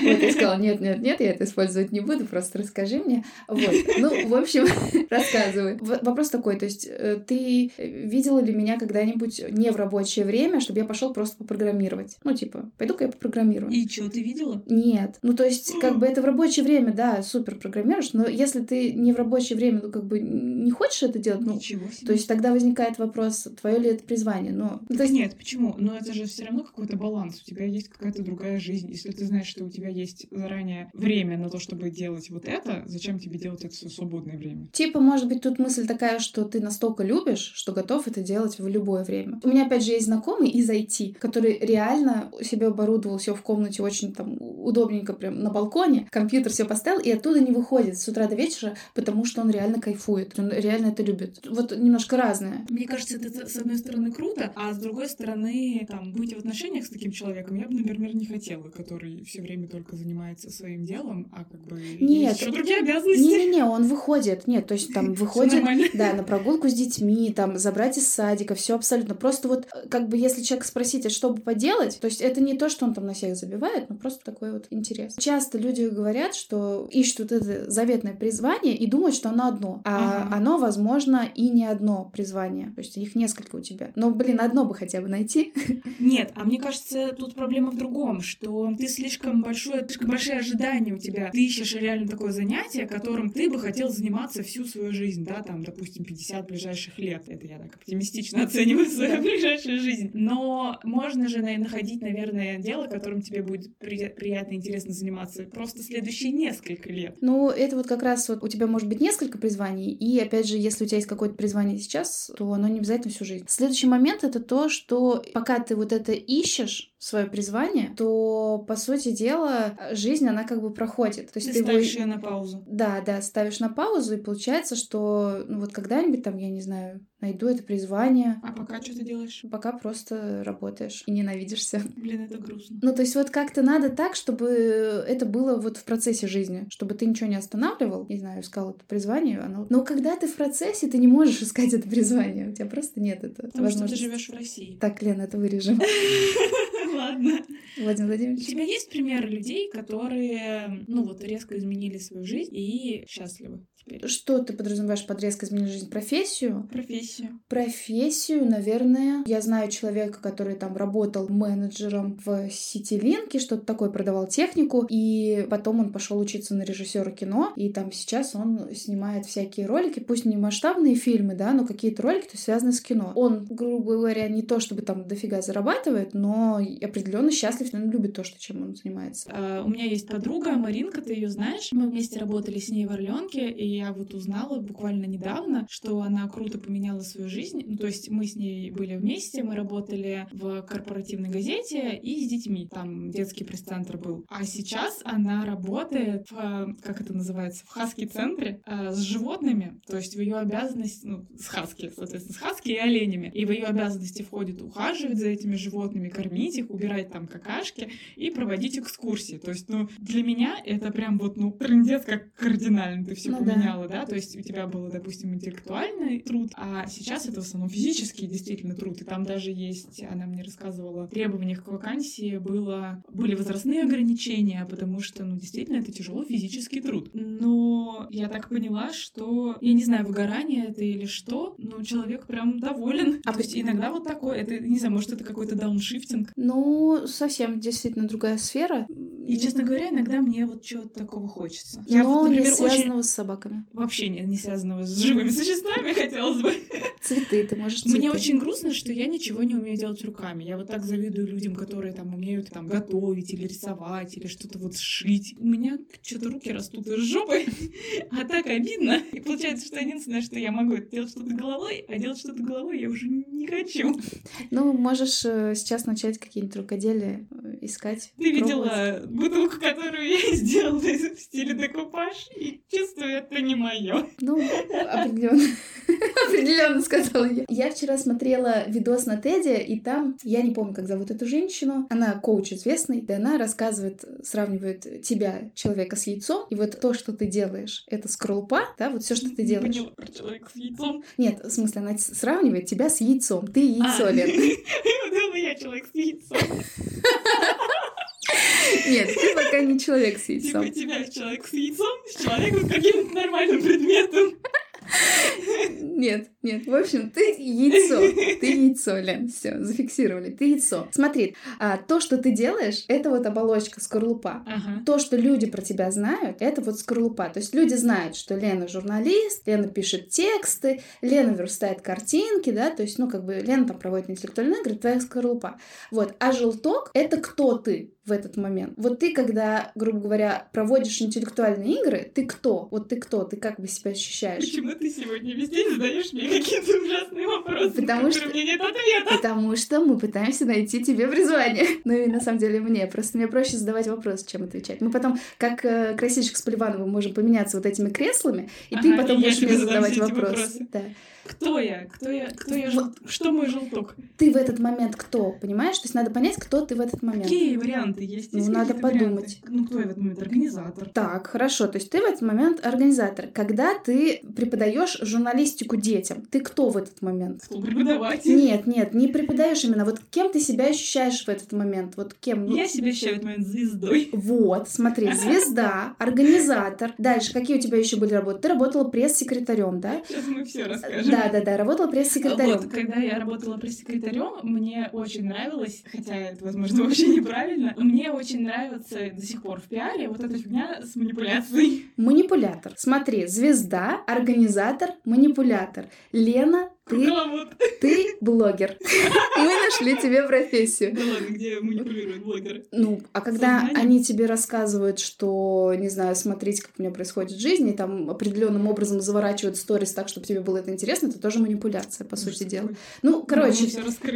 Вот, я сказала, нет, нет, нет, я это использовать не буду, просто расскажи мне. Вот. Ну, в общем, рассказывай. Вопрос такой, то есть э, ты видела ли меня когда-нибудь не в рабочее время, чтобы я пошел просто попрограммировать? Ну, типа, пойду-ка я попрограммирую. И что, ты видела? Нет. Ну, то есть, как бы это в рабочее время, да, супер программируешь, но если ты не в рабочее время, ну, как бы не хочешь это делать, ну, Ничего себе. то есть тогда возникает вопрос, твое ли это призвание. Ну, Так то есть, нет, почему? Но это же все равно какой-то баланс. У тебя есть какая-то другая жизнь. Если ты знаешь, что у тебя есть заранее время на то, чтобы делать вот это, зачем тебе делать это в свободное время? Типа, может быть, тут мысль такая, что ты настолько любишь, что готов это делать в любое время. У меня, опять же, есть знакомый из IT, который реально себе оборудовал все в комнате очень там удобненько, прям на балконе, компьютер все поставил, и оттуда не выходит с утра до вечера, потому что он реально кайфует, он реально это любит. Вот немножко разное. Мне кажется, это с одной стороны круто, а с другой стороны, там, быть в отношениях с таким человеком я бы, например, не хотела, который все время только занимается своим делом, а как бы Нет. еще другие обязанности. Не-не-не, он выходит. Нет, то есть там выходит, да, на прогулку с детьми, там, забрать из садика, все абсолютно. Просто вот, э, как бы, если человек спросить, а что бы поделать, то есть это не то, что он там на всех забивает, но просто такой вот интерес. Часто люди говорят, что ищут это заветное призвание и думают, что оно одно. А Ага. оно, возможно, и не одно призвание. То есть их несколько у тебя. Но, блин, одно бы хотя бы найти. Нет, а мне кажется, тут проблема в другом, что ты слишком большое, слишком большие ожидания у тебя. Ты ищешь реально такое занятие, которым ты бы хотел заниматься всю свою жизнь, да, там, допустим, 50 ближайших лет. Это я так оптимистично оцениваю свою ближайшую жизнь. Но можно же на- находить, наверное, дело, которым тебе будет при- приятно интересно заниматься просто следующие несколько лет. Ну, это вот как раз вот у тебя может быть несколько призваний, и опять же, если у тебя есть какое-то призвание сейчас, то оно не обязательно всю жизнь. Следующий момент это то, что пока ты вот это ищешь, свое призвание, то, по сути дела, жизнь, она как бы проходит. То есть ты, ты ставишь его... ее на паузу. Да, да, ставишь на паузу, и получается, что ну, вот когда-нибудь там, я не знаю, найду это призвание. А пока что ты делаешь? Пока просто работаешь и ненавидишься. Блин, это грустно. Ну, то есть вот как-то надо так, чтобы это было вот в процессе жизни, чтобы ты ничего не останавливал, не знаю, искал это призвание, оно... Но когда ты в процессе, ты не можешь искать это призвание, у тебя просто нет это Потому возможности. что ты живешь в России. Так, Лена, это вырежем. Ладно. Владимир Владимирович. У тебя есть примеры людей, которые, ну вот, резко изменили свою жизнь и счастливы? Что ты подразумеваешь под резко изменить жизнь? Профессию? Профессию. Профессию, наверное. Я знаю человека, который там работал менеджером в Ситилинке, что-то такое, продавал технику, и потом он пошел учиться на режиссера кино, и там сейчас он снимает всякие ролики, пусть не масштабные фильмы, да, но какие-то ролики, то связаны с кино. Он, грубо говоря, не то чтобы там дофига зарабатывает, но определенно счастлив, он любит то, что чем он занимается. Uh, у меня есть подруга Маринка, ты ее знаешь? Мы вместе работали с ней в Орленке, и я вот узнала буквально недавно, что она круто поменяла свою жизнь. Ну, то есть мы с ней были вместе, мы работали в корпоративной газете и с детьми. Там детский пресс-центр был. А сейчас она работает в, как это называется, в хаски-центре э, с животными. То есть в ее обязанности, ну, с хаски, соответственно, с хаски и оленями. И в ее обязанности входит ухаживать за этими животными, кормить их, убирать там какашки и проводить экскурсии. То есть, ну, для меня это прям вот, ну, трендец как кардинально. Ты все ну, поменял поменяла, да, то есть у тебя был, допустим, интеллектуальный труд, а сейчас это в основном физический действительно труд, и там даже есть, она мне рассказывала, в требованиях к вакансии было, были возрастные ограничения, потому что, ну, действительно, это тяжелый физический труд. Но я так поняла, что, я не знаю, выгорание это или что, но человек прям доволен. А то есть иногда вот такое, это, не знаю, может, это какой-то дауншифтинг. Ну, совсем действительно другая сфера. И, честно говоря, иногда мне вот чего-то такого хочется. Я но вот, например, не связанного очень... с собаками. Вообще не, не связанного с живыми существами, хотелось бы. Цветы, ты можешь цветы. Мне очень грустно, что я ничего не умею делать руками. Я вот так завидую людям, которые там умеют там готовить или рисовать, или что-то вот сшить. У меня что-то руки растут из жопы, а так обидно. И получается, что единственное, что я могу, это делать что-то головой, а делать что-то головой я уже не хочу. Ну, можешь э, сейчас начать какие-нибудь рукоделия э, искать. Ты видела бутылку, которую я сделала в стиле декупаж, и чувствую, это не мое. Ну, определенно. Определенно сказала я. Я вчера смотрела видос на Теде, и там, я не помню, как зовут эту женщину, она коуч известный, и она рассказывает, сравнивает тебя, человека, с яйцом, и вот то, что ты делаешь, это скорлупа, да, вот все, что ты делаешь. Не про человека с яйцом. Нет, в смысле, она сравнивает тебя с яйцом. Ты яйцо, а, Лен. Я человек с яйцом. Нет, ты пока не человек с яйцом. Типа тебя человек с яйцом, с человеком с каким-то нормальным предметом. Нет, нет. В общем, ты яйцо. Ты яйцо, Лен. Все, зафиксировали. Ты яйцо. Смотри, а, то, что ты делаешь, это вот оболочка, скорлупа. Ага. То, что люди про тебя знают, это вот скорлупа. То есть люди знают, что Лена журналист, Лена пишет тексты, Лена верстает картинки, да, то есть, ну, как бы Лена там проводит интеллектуальные игры, твоя скорлупа. Вот. А желток — это кто ты в этот момент. Вот ты, когда, грубо говоря, проводишь интеллектуальные игры, ты кто? Вот ты кто? Ты как бы себя ощущаешь? Почему ты сегодня весь день задаешь мне какие-то ужасные вопросы, потому что... у меня нет ответа? Потому что мы пытаемся найти тебе призвание. Ну и на самом деле мне. Просто мне проще задавать вопросы, чем отвечать. Мы потом, как э, красильщик с Поливановым, можем поменяться вот этими креслами, и ага, ты потом и будешь мне задавать вопросы. вопросы. Да. Кто я? Кто я? Кто я? Жел... Что мой желток? Ты в этот момент кто? Понимаешь? То есть надо понять, кто ты в этот момент. Какие варианты есть? Ну, надо подумать. Варианты? Ну, кто я в этот момент? Организатор. Так, хорошо. То есть ты в этот момент организатор. Когда ты преподаешь журналистику детям, ты кто в этот момент? Преподаватель? Нет, нет, не преподаешь именно. Вот кем ты себя ощущаешь в этот момент? Вот кем? Я себя ощущаю в этот момент звездой. Вот, смотри, звезда, организатор. Дальше, какие у тебя еще были работы? Ты работала пресс-секретарем, да? Сейчас мы все расскажем. Да, да, да, работала пресс-секретарем. Вот, когда я работала пресс-секретарем, мне очень нравилось, хотя это, возможно, вообще неправильно, мне очень нравится до сих пор в пиаре вот эта фигня с манипуляцией. Манипулятор. Смотри, звезда, организатор, манипулятор. Лена Ты, ты блогер. Мы нашли тебе профессию. Да ладно, где манипулируют блогеры? Ну, а когда они тебе рассказывают, что, не знаю, смотрите, как у меня происходит в жизни, там определенным образом заворачивают сторис так, чтобы тебе было это интересно, это тоже манипуляция, по сути дела. Ну, короче,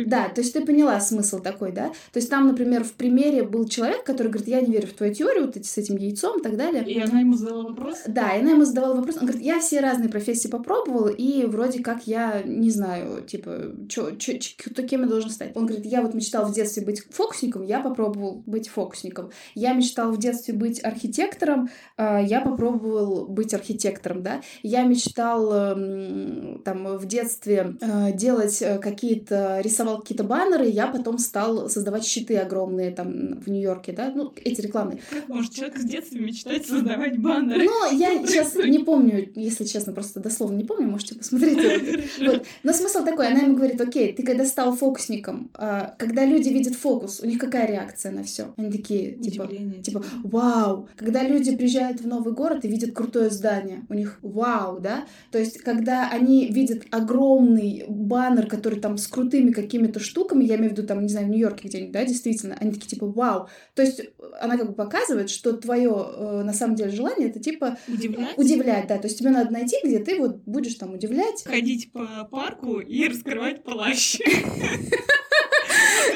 да, то есть ты поняла смысл такой, да? То есть там, например, в примере был человек, который говорит, я не верю в твою теорию, вот эти с этим яйцом и так далее. И она ему задала вопрос? Да, и она ему задавала вопрос. Он говорит, я все разные профессии попробовал, и вроде как я не знаю, типа, чё, чё, кто кем я должен стать. Он говорит, я вот мечтал в детстве быть фокусником, я попробовал быть фокусником. Я мечтал в детстве быть архитектором, а, я попробовал быть архитектором, да. Я мечтал эм, там в детстве э, делать э, какие-то, рисовал какие-то баннеры, я потом стал создавать щиты огромные там в Нью-Йорке, да, ну, эти рекламные. Может человек с детства мечтать создавать баннеры? Ну, я сейчас не помню, если честно, просто дословно не помню, можете посмотреть. Вот. Но смысл такой, она ему говорит, окей, ты когда стал фокусником, а, когда люди видят фокус, у них какая реакция на все? Они такие, типа, типа, вау. Когда люди приезжают в новый город и видят крутое здание, у них вау, да? То есть, когда они видят огромный баннер, который там с крутыми какими-то штуками, я имею в виду там, не знаю, в Нью-Йорке где-нибудь, да, действительно, они такие, типа, вау. То есть, она как бы показывает, что твое э, на самом деле желание это типа удивлять. удивлять, да. То есть тебе надо найти, где ты вот будешь там удивлять. Ходить по парку и раскрывать плащ.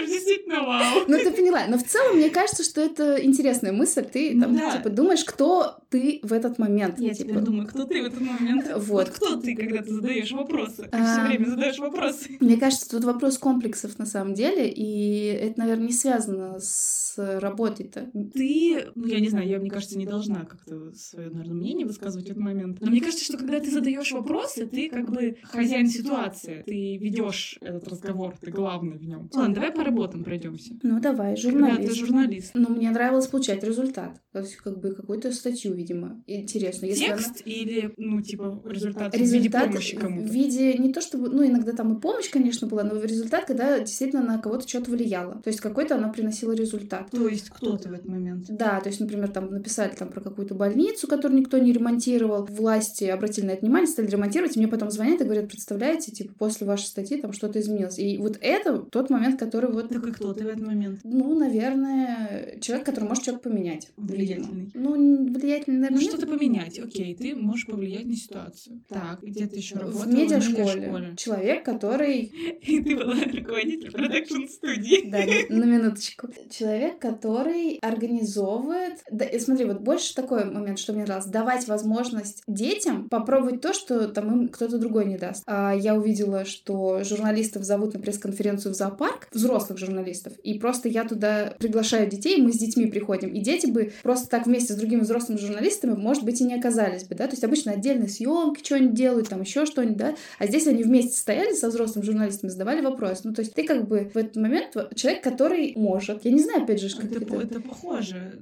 действительно вау. Ну, ты поняла. Но в целом, мне кажется, что это интересная мысль. Ты там, да. типа, думаешь, кто ты в этот момент. Я типа... теперь думаю, кто ты в этот момент. Вот. вот кто ты, когда ты задаешь вопросы? Ты а... все время задаешь вопросы. Мне кажется, тут вопрос комплексов на самом деле, и это, наверное, не связано с работой-то. Ты, ну, я не знаю, я, мне кажется, не должна как-то свое, наверное, мнение высказывать в этот момент. Но мне кажется, что когда ты задаешь вопросы, ты как бы хозяин ситуации. Ты ведешь этот разговор, ты главный в нем. Ладно, давай по работам пройдемся. Ну, давай, журналист. Когда ты журналист. Ну, мне нравилось получать результат. То есть, как бы, какую-то статью, видимо. Интересно. Если Текст она... или, ну, типа, результат, результат в виде помощи кому-то? В виде не то, чтобы... Ну, иногда там и помощь, конечно, была, но результат, когда действительно на кого-то что-то влияло. То есть, какой-то она приносила результат. То есть, кто ты в этот момент? Да, то есть, например, там написали там про какую-то больницу, которую никто не ремонтировал. Власти обратили на это внимание, стали ремонтировать, и мне потом звонят и говорят, представляете, типа, после вашей статьи там что-то изменилось. И вот это тот момент, который вот... Так и кто ты в этот момент? Ну, наверное, человек, который может что-то поменять. Влиятельный. Ну, влиятельный, наверное, Ну, что-то поменять, окей, ты можешь повлиять на ситуацию. Так, где ты еще работала? В медиашколе. Человек, который... И ты была руководитель продакшн-студии. Да, на минуточку. Человек, который организовывает... Да, и смотри, вот больше такой момент, что мне нравилось. Давать возможность детям попробовать то, что там им кто-то другой не даст. А я увидела, что журналистов зовут на пресс-конференцию в зоопарк, взрослых журналистов, и просто я туда приглашаю детей, мы с детьми приходим, и дети бы просто так вместе с другими взрослыми журналистами, может быть, и не оказались бы, да, то есть обычно отдельные съемки что-нибудь делают, там еще что-нибудь, да, а здесь они вместе стояли со взрослыми журналистами, задавали вопрос, ну, то есть ты как бы в этот момент человек, который может, я не знаю, опять же, как это, это... это похоже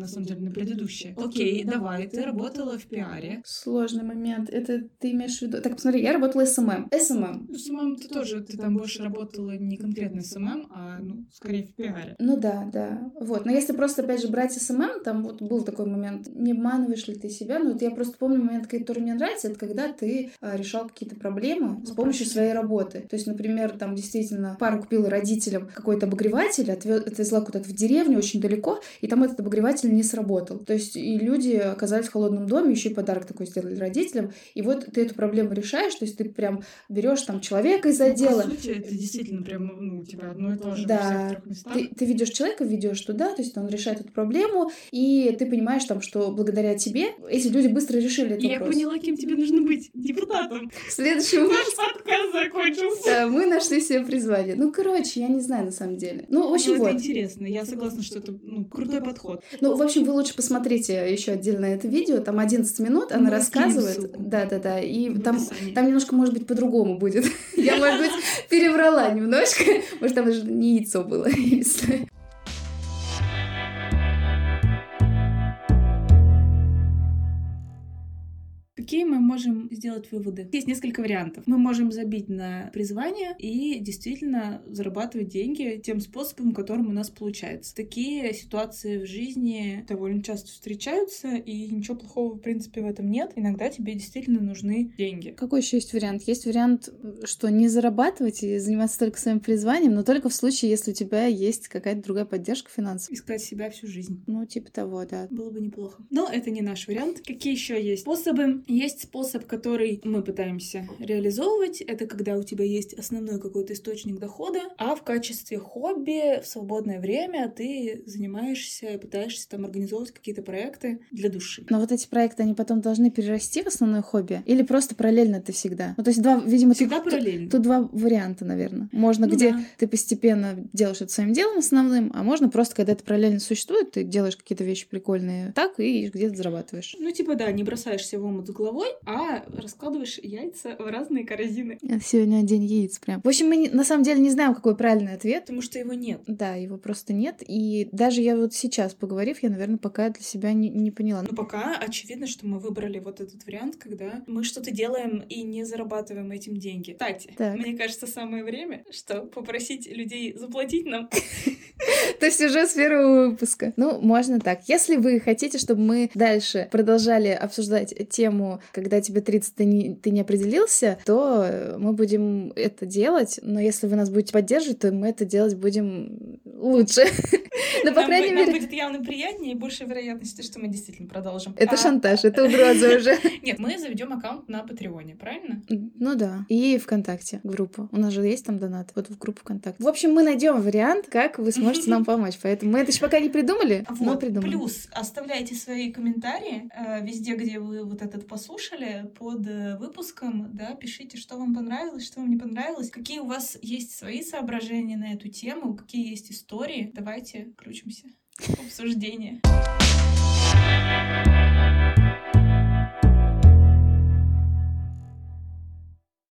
на самом деле, на предыдущее. Окей, давай, ты работала в пиаре. Сложный момент. Это ты имеешь в виду... Так, посмотри, я работала SMM. SMM. Ну, SMM ты тоже, ты там больше работала не конкретно SMM, а, ну, скорее в пиаре. Ну да, да. Вот. Но если просто, опять же, брать SMM, там вот был такой момент, не обманываешь ли ты себя, ну вот я просто помню момент, который мне нравится, это когда ты а, решал какие-то проблемы с помощью своей работы. То есть, например, там действительно пару купила родителям какой-то обогреватель, отвезла куда-то в деревню очень далеко, и там этот обогреватель не сработал. То есть и люди оказались в холодном доме, еще и подарок такой сделали родителям. И вот ты эту проблему решаешь, то есть ты прям берешь там человека из отдела. Ну, по сути, это действительно прям ну, у тебя одно и то же да. Ты, ты ведешь человека, ведешь туда, то есть он решает эту проблему, и ты понимаешь там, что благодаря тебе эти люди быстро решили этот Я вопрос. поняла, кем тебе нужно быть. Депутатом. Следующий Наш подкаст закончился. Мы нашли себе призвание. Ну, короче, я не знаю на самом деле. Ну, в общем, ну, вот. Это интересно. Я согласна, что это ну, крутой подход. Ну, в общем, вы лучше посмотрите еще отдельно это видео. Там 11 минут, она Мы рассказывает. Да, да, да. И там, там немножко, может быть, по-другому будет. Я, может быть, переврала немножко. Может, там даже не яйцо было, если. Какие мы можем сделать выводы. Есть несколько вариантов. Мы можем забить на призвание и действительно зарабатывать деньги тем способом, которым у нас получается. Такие ситуации в жизни довольно часто встречаются, и ничего плохого, в принципе, в этом нет. Иногда тебе действительно нужны деньги. Какой еще есть вариант? Есть вариант, что не зарабатывать и заниматься только своим призванием, но только в случае, если у тебя есть какая-то другая поддержка финансовая. Искать себя всю жизнь. Ну, типа того, да. Было бы неплохо. Но это не наш вариант. Какие еще есть способы? Есть способ, который мы пытаемся реализовывать. Это когда у тебя есть основной какой-то источник дохода, а в качестве хобби в свободное время ты занимаешься и пытаешься там организовывать какие-то проекты для души. Но вот эти проекты, они потом должны перерасти в основное хобби? Или просто параллельно ты всегда? Ну, то есть два, видимо, Всегда тут, параллельно. Тут, тут два варианта, наверное. Можно, Ну где да. ты постепенно делаешь это своим делом основным, а можно просто, когда это параллельно существует, ты делаешь какие-то вещи прикольные так и где-то зарабатываешь. Ну, типа, да, не бросаешься в омут с головой, а раскладываешь яйца в разные корзины. Сегодня день яиц прям. В общем, мы не- на самом деле не знаем, какой правильный ответ. Потому что его нет. Да, его просто нет. И даже я вот сейчас, поговорив, я, наверное, пока для себя не, не поняла. Но пока очевидно, что мы выбрали вот этот вариант, когда мы что-то делаем и не зарабатываем этим деньги. Кстати, Так. мне кажется, самое время, что попросить людей заплатить нам. То есть уже с первого выпуска. Ну, можно так. Если вы хотите, чтобы мы дальше продолжали обсуждать тему, когда тебе 30, ты не, ты не определился, то э, мы будем это делать. Но если вы нас будете поддерживать, то мы это делать будем лучше. Ну, по крайней нам мере... будет явно приятнее и больше вероятности, что мы действительно продолжим. Это А, шантаж, это угроза уже. Нет, мы заведем аккаунт на Патреоне, правильно? Ну да. И ВКонтакте группу. У нас же есть там донат. Вот в группу ВКонтакте. В общем, мы найдем вариант, как вы сможете нам помочь. Поэтому мы это еще пока не придумали, но Вот. придумаем. Плюс оставляйте свои комментарии э, везде, где вы вот этот послушали, под э, выпуском, да, пишите, что вам понравилось, что вам не понравилось, какие у вас есть свои соображения на эту тему, какие есть истории. Давайте включимся в обсуждение.